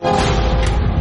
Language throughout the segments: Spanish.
you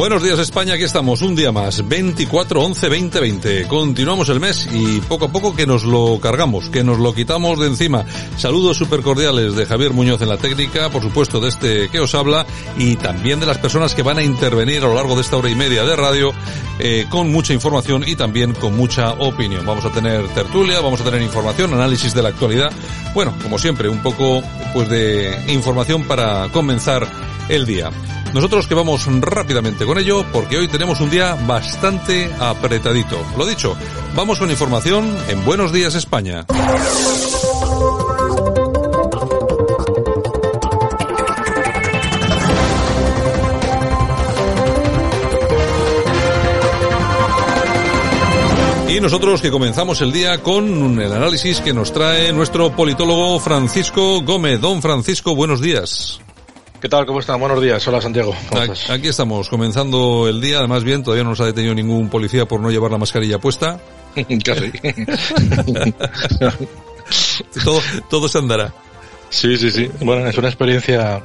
Buenos días España, aquí estamos un día más, 24 11 20 20. Continuamos el mes y poco a poco que nos lo cargamos, que nos lo quitamos de encima. Saludos súper cordiales de Javier Muñoz en la técnica, por supuesto de este que os habla y también de las personas que van a intervenir a lo largo de esta hora y media de radio eh, con mucha información y también con mucha opinión. Vamos a tener tertulia, vamos a tener información, análisis de la actualidad. Bueno, como siempre, un poco pues de información para comenzar el día. Nosotros que vamos rápidamente con ello porque hoy tenemos un día bastante apretadito. Lo dicho, vamos con información en Buenos Días España. Y nosotros que comenzamos el día con el análisis que nos trae nuestro politólogo Francisco Gómez. Don Francisco, buenos días. ¿Qué tal? ¿Cómo están? Buenos días. Hola, Santiago. ¿Cómo Aquí, estás? aquí estamos, comenzando el día. Además, bien, todavía no nos ha detenido ningún policía por no llevar la mascarilla puesta. Casi. Todo, todo se andará. sí, sí, sí. Bueno, es una experiencia...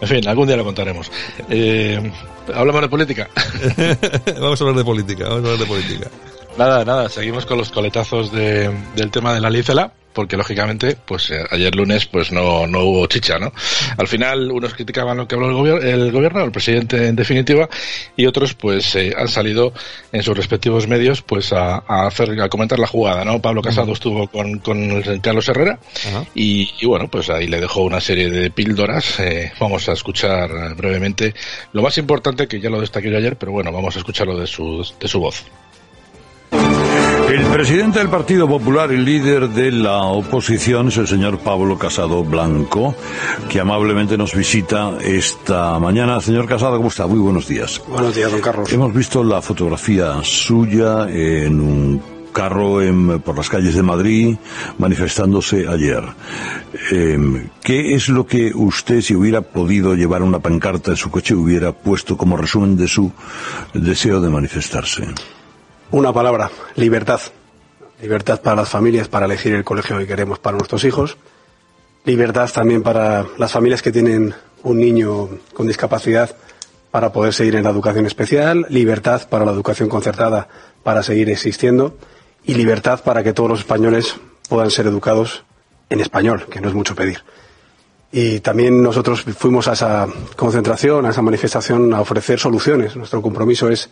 En fin, algún día lo contaremos. Eh, Hablamos de política. vamos a hablar de política, vamos a hablar de política. Nada, nada, seguimos con los coletazos de, del tema de la Licela, porque lógicamente, pues eh, ayer lunes pues no, no hubo chicha, ¿no? Al final unos criticaban lo que habló el, gobier el gobierno, el presidente en definitiva, y otros pues eh, han salido en sus respectivos medios pues a, a hacer, a comentar la jugada, ¿no? Pablo Casado estuvo con, con Carlos Herrera y, y bueno, pues ahí le dejó una serie de píldoras. Eh, vamos a escuchar brevemente lo más importante que ya lo destaqué yo ayer, pero bueno, vamos a escucharlo de su, de su voz. El presidente del Partido Popular y líder de la oposición es el señor Pablo Casado Blanco, que amablemente nos visita esta mañana. Señor Casado, ¿cómo está? Muy buenos días. Buenos días, don Carlos. Hemos visto la fotografía suya en un carro en- por las calles de Madrid manifestándose ayer. Eh, ¿Qué es lo que usted, si hubiera podido llevar una pancarta en su coche, hubiera puesto como resumen de su deseo de manifestarse? Una palabra, libertad. Libertad para las familias para elegir el colegio que queremos para nuestros hijos. Libertad también para las familias que tienen un niño con discapacidad para poder seguir en la educación especial. Libertad para la educación concertada para seguir existiendo. Y libertad para que todos los españoles puedan ser educados en español, que no es mucho pedir. Y también nosotros fuimos a esa concentración, a esa manifestación, a ofrecer soluciones. Nuestro compromiso es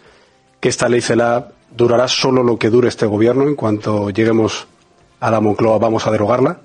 que esta ley CELA durará solo lo que dure este gobierno. En cuanto lleguemos a la Moncloa vamos a derogarla.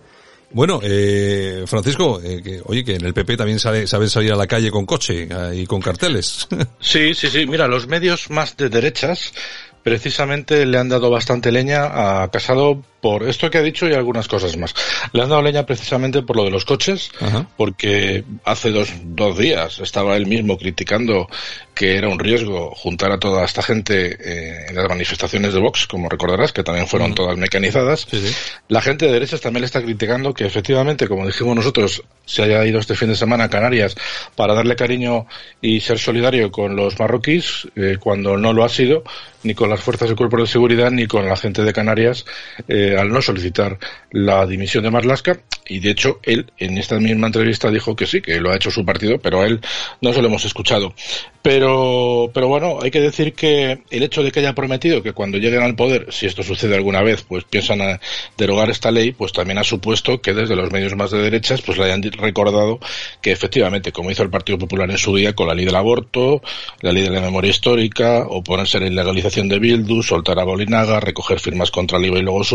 Bueno, eh, Francisco, eh, que, oye, que en el PP también sale, saben salir a la calle con coche eh, y con carteles. Sí, sí, sí. Mira, los medios más de derechas precisamente le han dado bastante leña a Casado por esto que ha dicho y algunas cosas más. Le han dado leña precisamente por lo de los coches, Ajá. porque hace dos, dos días estaba él mismo criticando que era un riesgo juntar a toda esta gente eh, en las manifestaciones de Vox, como recordarás, que también fueron todas mecanizadas. Sí, sí. La gente de derechas también le está criticando que efectivamente, como dijimos nosotros, se haya ido este fin de semana a Canarias para darle cariño y ser solidario con los marroquíes, eh, cuando no lo ha sido, ni con las fuerzas de cuerpo de seguridad, ni con la gente de Canarias, eh, al no solicitar la dimisión de Marlaska y de hecho él en esta misma entrevista dijo que sí, que lo ha hecho su partido, pero a él no se lo hemos escuchado. Pero, pero bueno, hay que decir que el hecho de que haya prometido que cuando lleguen al poder, si esto sucede alguna vez, pues piensan a derogar esta ley, pues también ha supuesto que desde los medios más de derechas, pues le hayan recordado que efectivamente, como hizo el Partido Popular en su día con la ley del aborto, la ley de la memoria histórica, oponerse a la ilegalización de Bildu, soltar a Bolinaga, recoger firmas contra el IVA y luego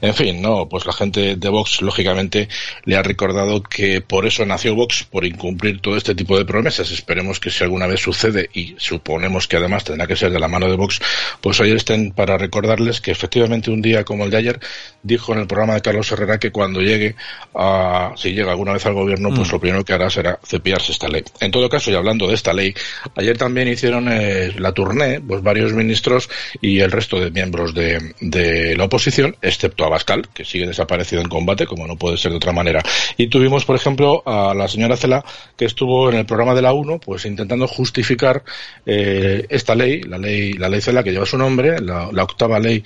en fin, no, pues la gente de Vox, lógicamente, le ha recordado que por eso nació Vox, por incumplir todo este tipo de promesas. Esperemos que si alguna sucede y suponemos que además tendrá que ser de la mano de Vox, pues hoy estén para recordarles que efectivamente un día como el de ayer dijo en el programa de Carlos Herrera que cuando llegue a, si llega alguna vez al gobierno, pues mm. lo primero que hará será cepillarse esta ley. En todo caso, y hablando de esta ley, ayer también hicieron eh, la tournée, pues varios ministros y el resto de miembros de, de la oposición, excepto Abascal, que sigue desaparecido en combate, como no puede ser de otra manera. Y tuvimos, por ejemplo, a la señora Cela, que estuvo en el programa de la 1, pues intentando justificar eh, esta ley, la ley, la ley CELA que lleva su nombre, la, octava ley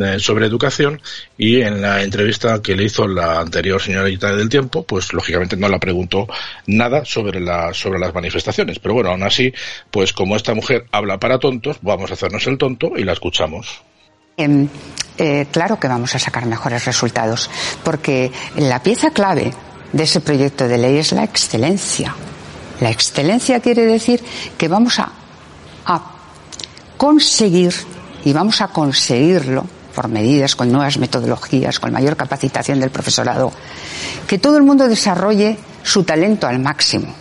eh, sobre educación, y en la entrevista que le hizo la anterior señorita del tiempo, pues lógicamente no la preguntó nada sobre la, sobre las manifestaciones. Pero bueno, aún así, pues como esta mujer habla para tontos, vamos a hacernos el tonto y la escuchamos. Em, eh, claro que vamos a sacar mejores resultados, porque la pieza clave de ese proyecto de ley es la excelencia. La excelencia quiere decir que vamos a, conseguir, y vamos a conseguirlo por medidas, con nuevas metodologías, con mayor capacitación del profesorado, que todo el mundo desarrolle su talento al máximo,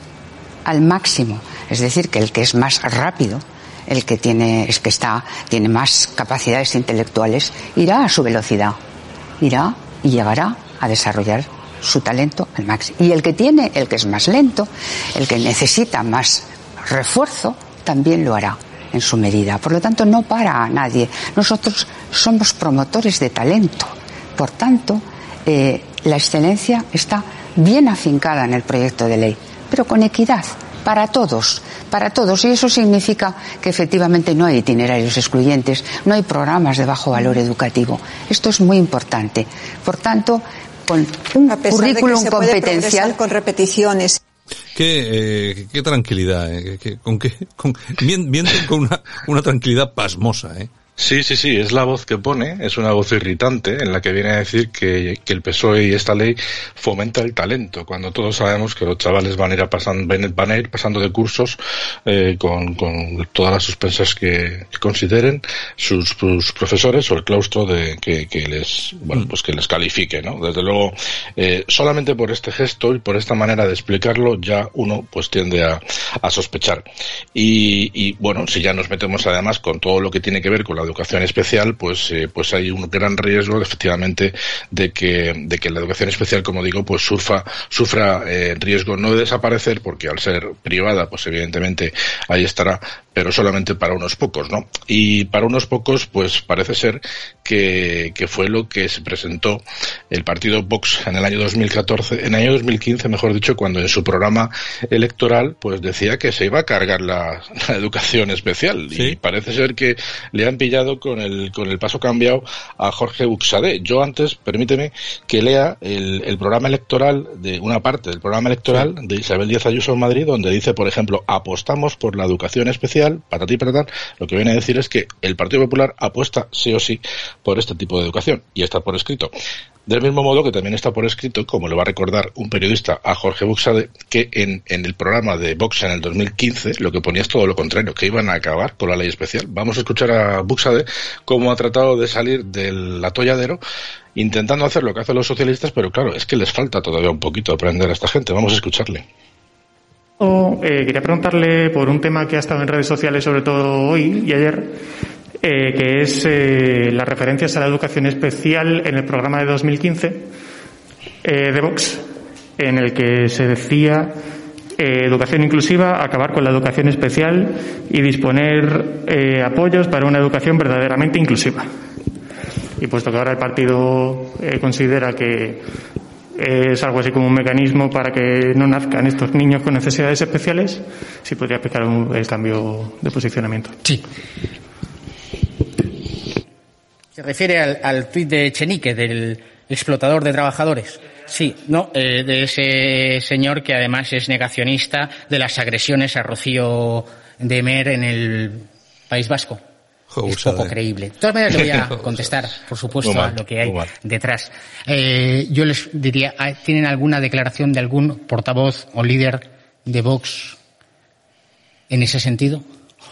al máximo. Es decir, que el que es más rápido, el que tiene, es que está, tiene más capacidades intelectuales, irá a su velocidad, irá y llegará a desarrollar su talento al máximo. Y el que tiene, el que es más lento, el que necesita más refuerzo, también lo hará en su medida. Por lo tanto, no para a nadie. Nosotros somos promotores de talento. Por tanto, eh, la excelencia está bien afincada en el proyecto de ley, pero con equidad para todos, para todos. Y eso significa que efectivamente no hay itinerarios excluyentes, no hay programas de bajo valor educativo. Esto es muy importante. Por tanto, con un currículum competencial. Con repeticiones. Qué, eh, qué tranquilidad, eh, con qué, con, con una, una tranquilidad pasmosa, eh. Sí, sí, sí, es la voz que pone, es una voz irritante en la que viene a decir que, el PSOE y esta ley fomenta el talento, cuando todos sabemos que los chavales van a ir, pasando, van a ir pasando de cursos eh, con, todas las suspensas que, consideren sus, profesores o el claustro de que, les bueno mm. pues que les califique, ¿no? Desde luego, eh, solamente por este gesto y por esta manera de explicarlo ya uno pues tiende a, sospechar. Y, y bueno, si ya nos metemos además con todo lo que tiene que ver con la educación especial, pues, eh, pues hay un gran riesgo, efectivamente, de que, de que la educación especial, como digo, pues surfa, sufra eh, riesgo. No de desaparecer, porque al ser privada, pues evidentemente ahí estará, pero solamente para unos pocos, ¿no? Y para unos pocos, pues parece ser que, que fue lo que se presentó el partido Vox en el año 2014, en el año 2015, mejor dicho, cuando en su programa electoral, pues decía que se iba a cargar la, educación especial. Y parece ser que le han pillado con el, con el paso cambiado a Jorge Buxade. Yo antes, permíteme que lea el, el programa electoral de una parte del programa electoral de Isabel Díaz Ayuso en Madrid, donde dice, por ejemplo, apostamos por la educación especial ti, para tal, lo que viene a decir es que el Partido Popular apuesta sí o sí por este tipo de educación y está por escrito. Del mismo modo que también está por escrito, como le va a recordar un periodista a Jorge Buxade, que en, el programa de Vox en el 2015 lo que ponía es todo lo contrario, que iban a acabar con la ley especial. Vamos a escuchar a Buxade cómo ha tratado de salir del atolladero intentando hacer lo que hacen los socialistas, pero claro, es que les falta todavía un poquito aprender a esta gente. Vamos a escucharle. Eh, quería preguntarle por un tema que ha estado en redes sociales, sobre todo hoy y ayer, eh, que es eh, las referencias a la educación especial en el programa de 2015 de Vox, en el que se decía educación inclusiva, acabar con la educación especial y disponer apoyos para una educación verdaderamente inclusiva. Y puesto que ahora el partido considera que es algo así como un mecanismo para que no nazcan estos niños con necesidades especiales, si podría explicar el cambio de posicionamiento. Sí. Se refiere al, al tuit de Chenique, del explotador de trabajadores. Sí, no, eh, de ese señor que además es negacionista de las agresiones a Rocío de Mer en el País Vasco. Es poco creíble. De todas maneras, le voy a contestar, por supuesto, a lo que hay detrás. Eh, yo les diría, ¿tienen alguna declaración de algún portavoz o líder de Vox en ese sentido?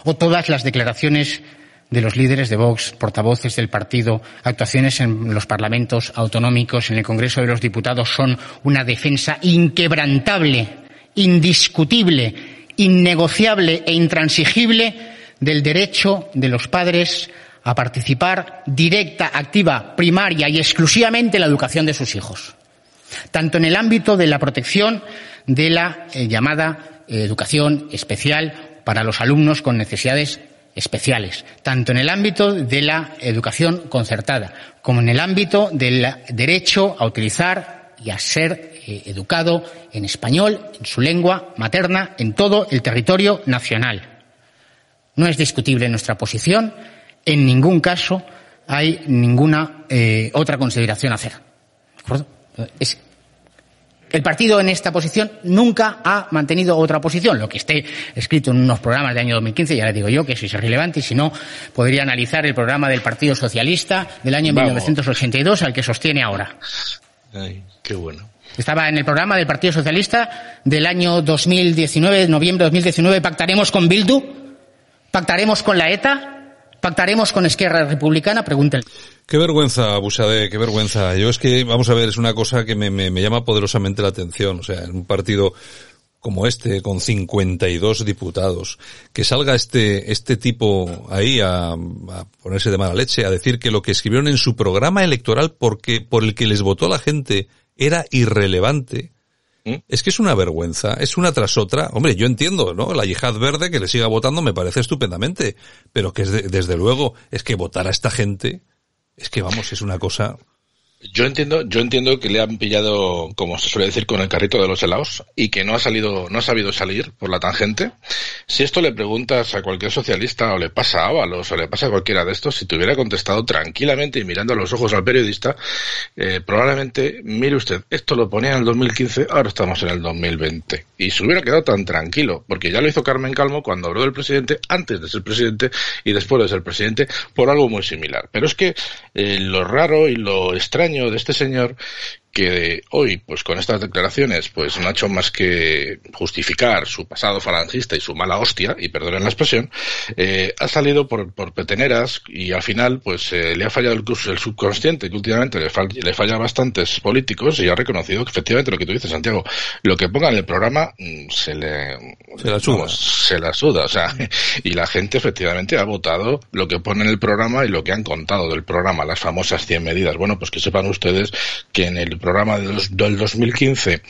¿O todas las declaraciones de los líderes de Vox, portavoces del partido, actuaciones en los parlamentos autonómicos, en el Congreso de los Diputados son una defensa inquebrantable, indiscutible, innegociable e intransigible del derecho de los padres a participar directa, activa, primaria y exclusivamente en la educación de sus hijos, tanto en el ámbito de la protección de la eh, llamada eh, educación especial para los alumnos con necesidades especiales, tanto en el ámbito de la educación concertada como en el ámbito del derecho a utilizar y a ser eh, educado en español, en su lengua materna, en todo el territorio nacional. No es discutible nuestra posición, en ningún caso hay ninguna eh, otra consideración a hacer. ¿De acuerdo? Es el partido en esta posición nunca ha mantenido otra posición. Lo que esté escrito en unos programas del año 2015, ya le digo yo que eso es irrelevante y si no, podría analizar el programa del Partido Socialista del año 1982 al que sostiene ahora. Ay, qué bueno. Estaba en el programa del Partido Socialista del año 2019, noviembre de 2019, pactaremos con Bildu, pactaremos con la ETA, pactaremos con Esquerra Republicana, pregúntele. Qué vergüenza, Busade, qué vergüenza. Yo es que, vamos a ver, es una cosa que me, me, me llama poderosamente la atención. O sea, en un partido como este, con 52 diputados, que salga este, este tipo ahí a, a, ponerse de mala leche, a decir que lo que escribieron en su programa electoral porque, por el que les votó la gente era irrelevante. ¿Mm? Es que es una vergüenza, es una tras otra. Hombre, yo entiendo, ¿no? La yihad verde que le siga votando me parece estupendamente, pero que es de, desde luego es que votar a esta gente, es que vamos, es una cosa. Yo entiendo, yo entiendo que le han pillado, como se suele decir, con el carrito de los helados y que no ha salido, no ha sabido salir por la tangente. Si esto le preguntas a cualquier socialista o le pasa a Ábalos o le pasa a cualquiera de estos, si te hubiera contestado tranquilamente y mirando a los ojos al periodista, eh, probablemente, mire usted, esto lo ponía en el 2015, ahora estamos en el 2020. Y se hubiera quedado tan tranquilo, porque ya lo hizo Carmen Calmo cuando habló del presidente, antes de ser presidente y después de ser presidente, por algo muy similar. Pero es que eh, lo raro y lo extraño de este señor que hoy, pues con estas declaraciones, pues no ha hecho más que justificar su pasado falangista y su mala hostia, y perdonen la expresión, eh, ha salido por, por, peteneras y al final, pues eh, le ha fallado el, el, subconsciente, que últimamente le, fall, le, falla a bastantes políticos y ha reconocido que efectivamente lo que tú dices, Santiago, lo que ponga en el programa mm, se le se la suda, vamos, se la suda, o sea, y la gente efectivamente ha votado lo que pone en el programa y lo que han contado del programa, las famosas 100 medidas. Bueno, pues que sepan ustedes que en el programa del 2015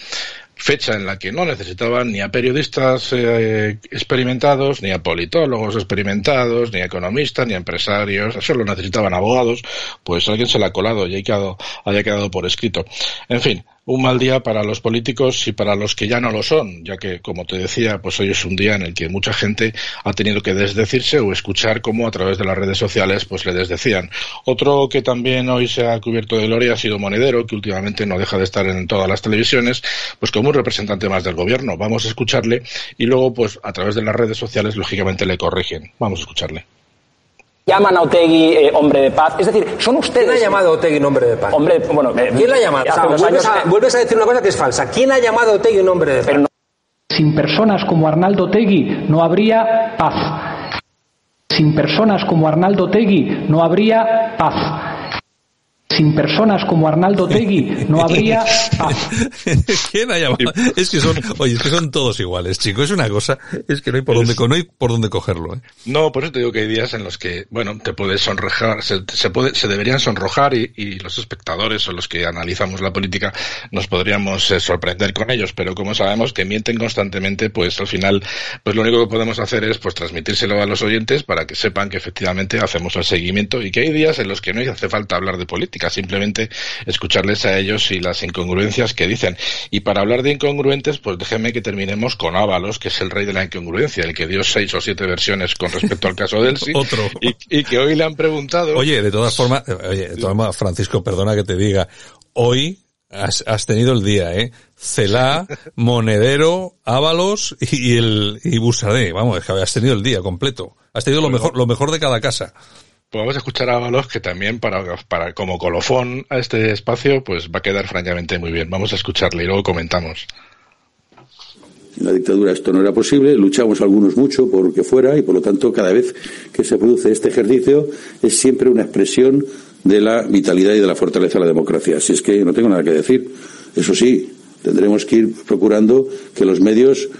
fecha en la que no necesitaban ni a periodistas eh, experimentados, ni a politólogos experimentados, ni a economistas, ni a empresarios, solo necesitaban abogados, pues alguien se la ha colado y haya quedado, haya quedado por escrito. En fin, un mal día para los políticos y para los que ya no lo son, ya que, como te decía, pues hoy es un día en el que mucha gente ha tenido que desdecirse o escuchar cómo a través de las redes sociales pues le desdecían. Otro que también hoy se ha cubierto de gloria ha sido Monedero, que últimamente no deja de estar en todas las televisiones, pues como un representante más del gobierno. Vamos a escucharle y luego, pues a través de las redes sociales, lógicamente le corrigen. Vamos a escucharle llaman a Otegui eh, hombre de paz. Es decir, son ustedes. ¿Quién ha llamado a Otegui hombre de paz? Hombre, bueno, eh, ¿Quién la ha llamado? O sea, vuelves, años... a, vuelves, a, decir una cosa que es falsa. ¿Quién ha llamado a Otegui un hombre de paz? No... Sin personas como Arnaldo Otegui no habría paz. Sin personas como Arnaldo Otegui no habría paz sin personas como Arnaldo Tegui no habría. ¿Quién ha? Es que son, oye, es que son todos iguales, chicos. Es una cosa, es que no hay por dónde, no hay por dónde cogerlo. ¿eh? No, por eso te digo que hay días en los que, bueno, te puedes sonrojar, se, se puede, se deberían sonrojar y, y, los espectadores o los que analizamos la política nos podríamos eh, sorprender con ellos, pero como sabemos que mienten constantemente, pues al final, pues lo único que podemos hacer es pues transmitírselo a los oyentes para que sepan que efectivamente hacemos el seguimiento y que hay días en los que no hace falta hablar de política simplemente escucharles a ellos y las incongruencias que dicen. Y para hablar de incongruentes, pues déjenme que terminemos con Ábalos, que es el rey de la incongruencia, el que dio seis o siete versiones con respecto al caso del sí. Otro. Y, que hoy le han preguntado. Oye, de todas formas, oye, de todas formas, Francisco, perdona que te diga, hoy has, has tenido el día, ¿eh? Celá, Monedero, Ábalos y, el y Busadé. Vamos, has tenido el día completo. Has tenido lo mejor, lo mejor de cada casa. Pues vamos a escuchar a Ábalos, que también para, para como colofón a este espacio, pues va a quedar francamente muy bien. Vamos a escucharle y luego comentamos. En la dictadura esto no era posible, luchamos algunos mucho por que fuera y por lo tanto cada vez que se produce este ejercicio es siempre una expresión de la vitalidad y de la fortaleza de la democracia. Así es que no tengo nada que decir. Eso sí, tendremos que ir procurando que los medios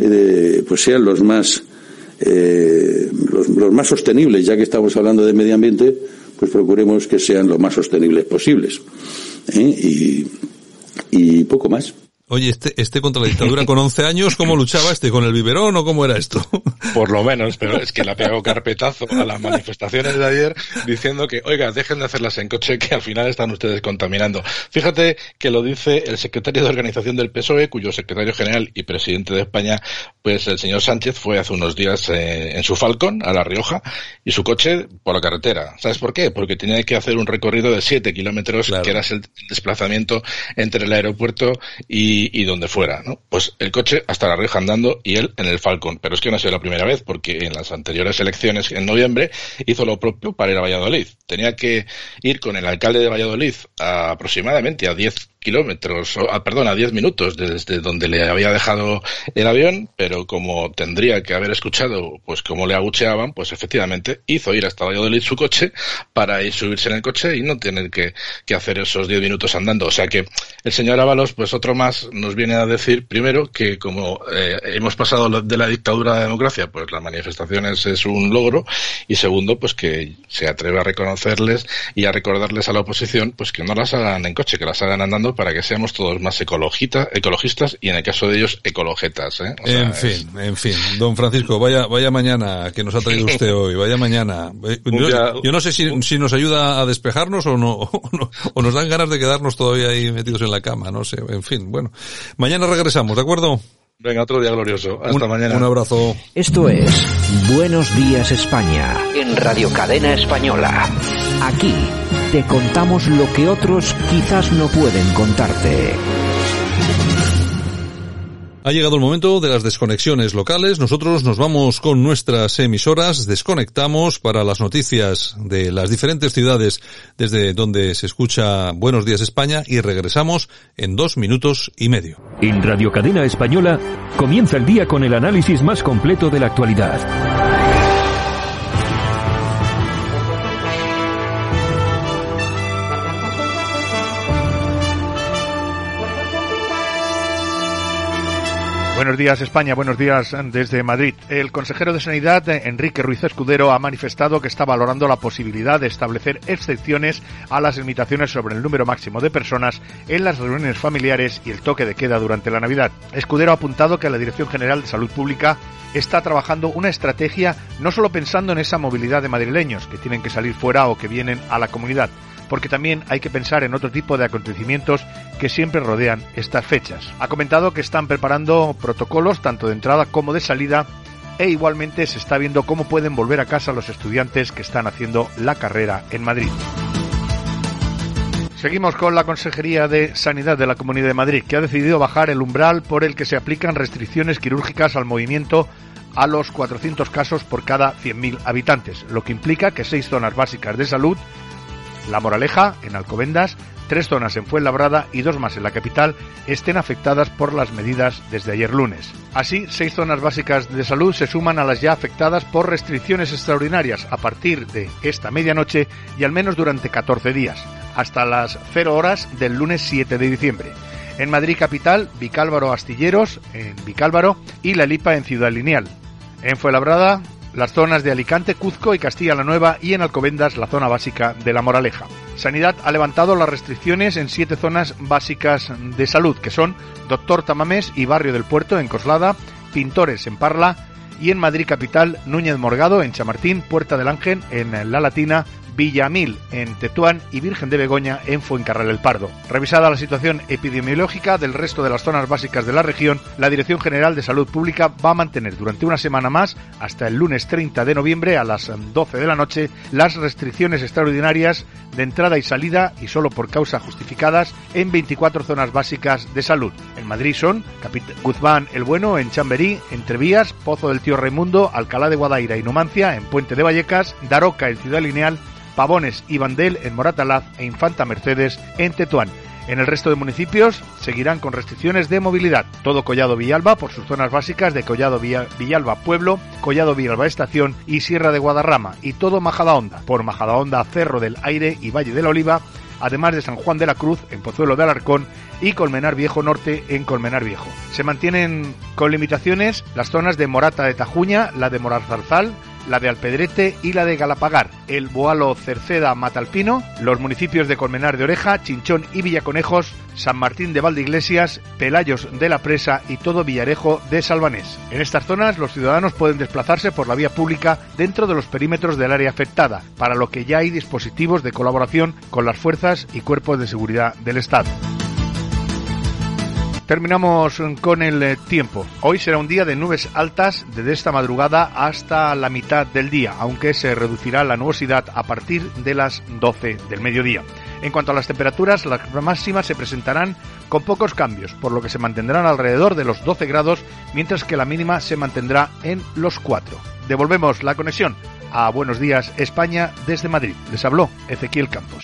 eh, pues sean los más eh, los, más sostenibles, ya que estamos hablando de medio ambiente, pues procuremos que sean lo más sostenibles posibles. ¿eh? y poco más. Oye, este, este contra la dictadura con 11 años, ¿cómo luchaba este? ¿Con el biberón o cómo era esto? Por lo menos, pero es que le ha pegado carpetazo a las manifestaciones de ayer diciendo que, oiga, dejen de hacerlas en coche que al final están ustedes contaminando. Fíjate que lo dice el secretario de organización del PSOE, cuyo secretario general y presidente de España, pues el señor Sánchez fue hace unos días eh, en su Falcon, a La Rioja, y su coche por la carretera. ¿Sabes por qué? Porque tenía que hacer un recorrido de 7 kilómetros, que era el desplazamiento entre el aeropuerto y y, donde fuera, ¿no? Pues el coche hasta la Rioja andando y él en el Falcon. Pero es que no ha sido la primera vez, porque en las anteriores elecciones en noviembre hizo lo propio para ir a Valladolid. Tenía que ir con el alcalde de Valladolid a aproximadamente a 10 kilómetros, ah, perdón, a 10 minutos desde donde le había dejado el avión, pero como tendría que haber escuchado pues cómo le agucheaban, pues efectivamente hizo ir hasta Valladolid su coche para ir subirse en el coche y no tener que, que hacer esos 10 minutos andando. O sea que el señor Ábalos, pues otro más, nos viene a decir, primero, que como eh, hemos pasado de la dictadura a la democracia, pues las manifestaciones es un logro, y segundo, pues que se atreve a reconocerles y a recordarles a la oposición, pues que no las hagan en coche, que las hagan andando para que seamos todos más ecologistas y en el caso de ellos ecologetas. ¿eh? en fin, en fin. Don Francisco, vaya, vaya mañana que nos ha traído usted hoy, vaya mañana. Yo, no sé si, si, nos ayuda a despejarnos o no, o nos dan ganas de quedarnos todavía ahí metidos en la cama, no sé. En fin, bueno. Mañana regresamos, ¿de acuerdo? Venga, otro día glorioso. Hasta mañana. Un abrazo. Esto es Buenos Días España en Radio Cadena Española. Aquí te contamos lo que otros quizás no pueden contarte. Ha llegado el momento de las desconexiones locales. Nosotros nos vamos con nuestras emisoras, desconectamos para las noticias de las diferentes ciudades desde donde se escucha Buenos Días España y regresamos en dos minutos y medio. En Radio Cadena Española comienza el día con el análisis más completo de la actualidad. Buenos días España, buenos días desde Madrid. El consejero de Sanidad, Enrique Ruiz Escudero, ha manifestado que está valorando la posibilidad de establecer excepciones a las limitaciones sobre el número máximo de personas en las reuniones familiares y el toque de queda durante la Navidad. Escudero ha apuntado que la Dirección General de Salud Pública está trabajando una estrategia no solo pensando en esa movilidad de madrileños que tienen que salir fuera o que vienen a la comunidad, porque también hay que pensar en otro tipo de acontecimientos que siempre rodean estas fechas. Ha comentado que están preparando protocolos tanto de entrada como de salida e igualmente se está viendo cómo pueden volver a casa los estudiantes que están haciendo la carrera en Madrid. Seguimos con la Consejería de Sanidad de la Comunidad de Madrid, que ha decidido bajar el umbral por el que se aplican restricciones quirúrgicas al movimiento a los 400 casos por cada 100.000 habitantes, lo que implica que seis zonas básicas de salud la Moraleja, en Alcobendas, tres zonas en Fuenlabrada y dos más en la capital estén afectadas por las medidas desde ayer lunes. Así, seis zonas básicas de salud se suman a las ya afectadas por restricciones extraordinarias a partir de esta medianoche y al menos durante 14 días, hasta las 0 horas del lunes 7 de diciembre. En Madrid capital, Vicálvaro Astilleros, en Vicálvaro, y La Lipa en Ciudad Lineal. En Fuenlabrada, las zonas de Alicante, Cuzco y Castilla la Nueva y en Alcobendas la zona básica de La Moraleja. Sanidad ha levantado las restricciones en siete zonas básicas de salud, que son Doctor Tamamés y Barrio del Puerto en Coslada, Pintores en Parla y en Madrid Capital, Núñez Morgado en Chamartín, Puerta del Ángel en La Latina, Villamil en Tetuán y Virgen de Begoña en Fuencarral el Pardo. Revisada la situación epidemiológica del resto de las zonas básicas de la región, la Dirección General de Salud Pública va a mantener durante una semana más, hasta el lunes 30 de noviembre a las 12 de la noche, las restricciones extraordinarias de entrada y salida y solo por causa justificadas en 24 zonas básicas de salud. En Madrid son Capit Guzmán el Bueno en Chamberí, Entrevías, Pozo del Tío Raimundo, Alcalá de Guadaira y Numancia en Puente de Vallecas, Daroca en Ciudad Lineal, Pavones y Bandel en Moratalaz e Infanta Mercedes en Tetuán. En el resto de municipios seguirán con restricciones de movilidad. Todo Collado Villalba por sus zonas básicas de Collado Villalba Pueblo, Collado Villalba Estación y Sierra de Guadarrama y todo Majadahonda por Majadahonda Cerro del Aire y Valle de la Oliva, además de San Juan de la Cruz en Pozuelo de Alarcón y Colmenar Viejo Norte en Colmenar Viejo. Se mantienen con limitaciones las zonas de Morata de Tajuña, la de Morazarzal, la de Alpedrete y la de Galapagar, el Boalo Cerceda Matalpino, los municipios de Colmenar de Oreja, Chinchón y Villaconejos, San Martín de Valdeiglesias, Pelayos de la Presa y todo Villarejo de Salvanés. En estas zonas los ciudadanos pueden desplazarse por la vía pública dentro de los perímetros del área afectada, para lo que ya hay dispositivos de colaboración con las fuerzas y cuerpos de seguridad del Estado. Terminamos con el eh, tiempo. Hoy será un día de nubes altas desde esta madrugada hasta la mitad del día, aunque se reducirá la nubosidad a partir de las 12 del mediodía. En cuanto a las temperaturas, las máximas se presentarán con pocos cambios, por lo que se mantendrán alrededor de los 12 grados, mientras que la mínima se mantendrá en los 4. Devolvemos la conexión a Buenos Días España desde Madrid. Les habló Ezequiel Campos.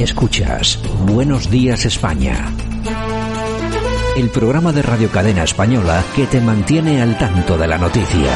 Escuchas Buenos Días España. El programa de Radio Cadena Española que te mantiene al tanto de la noticia.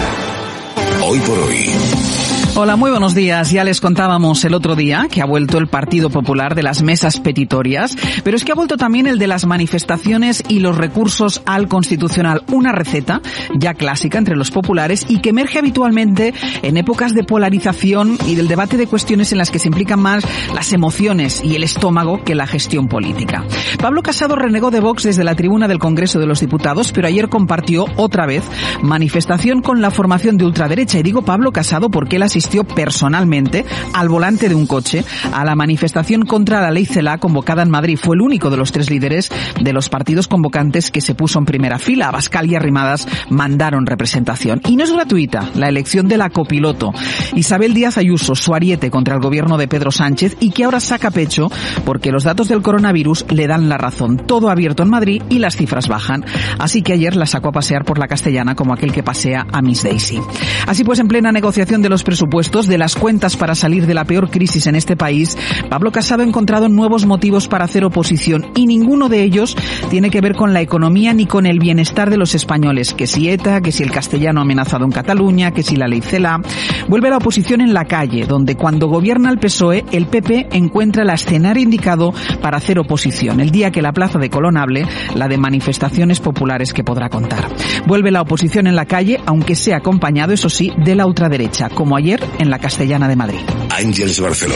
Hoy por hoy. Hola, muy buenos días. Ya les contábamos el otro día que ha vuelto el Partido Popular de las mesas petitorias, pero es que ha vuelto también el de las manifestaciones y los recursos al Constitucional. Una receta ya clásica entre los populares y que emerge habitualmente en épocas de polarización y del debate de cuestiones en las que se implican más las emociones y el estómago que la gestión política. Pablo Casado renegó de Vox desde la tribuna del Congreso de los Diputados, pero ayer compartió otra vez manifestación con la formación de ultraderecha. Y digo Pablo Casado porque él asistió personalmente al volante de un coche a la manifestación contra la ley CELA convocada en Madrid. Fue el único de los tres líderes de los partidos convocantes que se puso en primera fila. Abascal y Arrimadas mandaron representación. Y no es gratuita la elección de la copiloto. Isabel Díaz Ayuso, su ariete contra el gobierno de Pedro Sánchez y que ahora saca pecho porque los datos del coronavirus le dan la razón. Todo abierto en Madrid y las cifras bajan. Así que ayer la sacó a pasear por la castellana como aquel que pasea a Miss Daisy. Así pues, en plena negociación de los presupuestos, de las cuentas para salir de la peor crisis en este país, Pablo Casado ha encontrado nuevos motivos para hacer oposición y ninguno de ellos tiene que ver con la economía ni con el bienestar de los españoles, que si ETA, que si el castellano amenazado en Cataluña, que si la ley CELA. Vuelve la oposición en la calle, donde cuando gobierna el PSOE, el PP encuentra el escenario indicado para hacer oposición. El día que la Plaza de Colón hable, la de manifestaciones populares que podrá contar. Vuelve la oposición en la calle, aunque sea acompañado, eso sí, de la ultraderecha, como ayer en la Castellana de Madrid. Ángeles Barceló.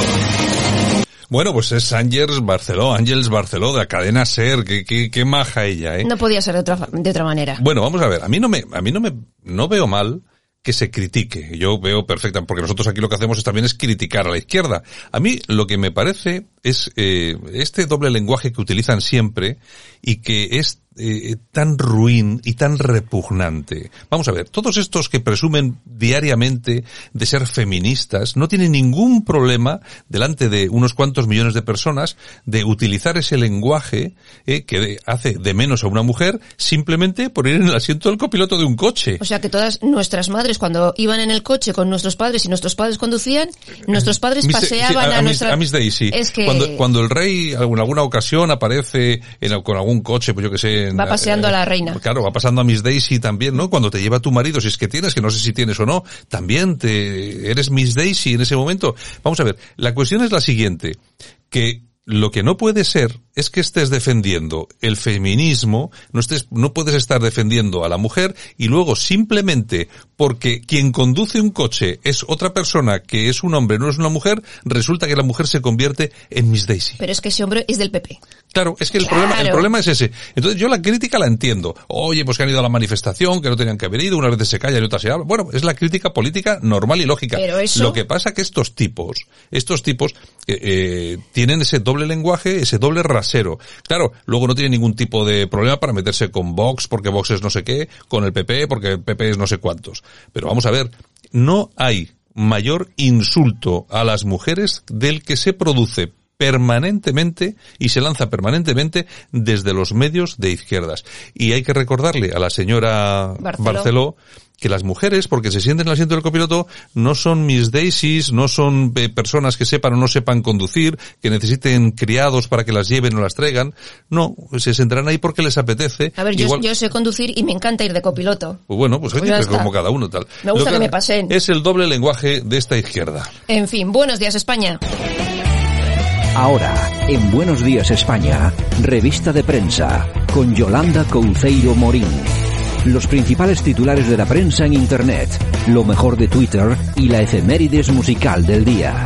Bueno, pues es Ángeles Barceló, Ángeles Barceló de la cadena SER, qué, qué, qué maja ella, ¿eh? No podía ser de otra, de otra manera. Bueno, vamos a ver, a mí no me, a mí no me, no veo mal que se critique. Yo veo perfecta, porque nosotros aquí lo que hacemos es, también es criticar a la izquierda. A mí lo que me parece es eh, este doble lenguaje que utilizan siempre y que es eh, tan ruin y tan repugnante. Vamos a ver, todos estos que presumen diariamente de ser feministas no tienen ningún problema delante de unos cuantos millones de personas de utilizar ese lenguaje eh, que hace de menos a una mujer simplemente por ir en el asiento del copiloto de un coche. O sea que todas nuestras madres cuando iban en el coche con nuestros padres y nuestros padres conducían, nuestros padres paseaban a, nuestra... Daisy. Es que... cuando, cuando el rey en alguna ocasión aparece en, con algún coche, pues yo que sé, va paseando a la reina. Claro, va pasando a Miss Daisy también, ¿no? Cuando te lleva tu marido, si es que tienes, que no sé si tienes o no, también te, eres Miss Daisy en ese momento. Vamos a ver, la cuestión es la siguiente, que lo que no puede ser es que estés defendiendo el feminismo, no estés, no puedes estar defendiendo a la mujer y luego simplemente porque quien conduce un coche es otra persona que es un hombre, no es una mujer, resulta que la mujer se convierte en Miss Daisy. Pero es que ese hombre es del PP. Claro, es que el Claro. problema, el problema es ese. Entonces yo la crítica la entiendo. Oye, pues que han ido a la manifestación, que no tenían que haber ido, unas veces se callan y otras se hablan. Bueno, es la crítica política normal y lógica. Pero eso- Lo que pasa que estos tipos, estos tipos, eh, eh, tienen ese doble lenguaje, ese doble rasero. Claro, luego no tienen ningún tipo de problema para meterse con Vox, porque Vox es no sé qué, con el PP, porque el PP es no sé cuántos. Pero vamos a ver, no hay mayor insulto a las mujeres del que se produce permanentemente y se lanza permanentemente desde los medios de izquierdas. Y hay que recordarle a la señora Barceló. Barceló que las mujeres, porque se sienten en el asiento del copiloto, no son Miss Daisies, no son eh, personas que sepan o no sepan conducir, que necesiten criados para que las lleven o las traigan. No, se sentarán ahí porque les apetece. A ver, yo, Igual- yo sé conducir y me encanta ir de copiloto. pues bueno, pues, Pues oye, pues como cada uno tal. Me gusta Lo que me pasen. Es el doble lenguaje de esta izquierda. En fin, buenos días España. Ahora, en Buenos Días España, revista de prensa, con Yolanda Couceiro Morín. Los principales titulares de la prensa en Internet, lo mejor de Twitter y la efemérides musical del día.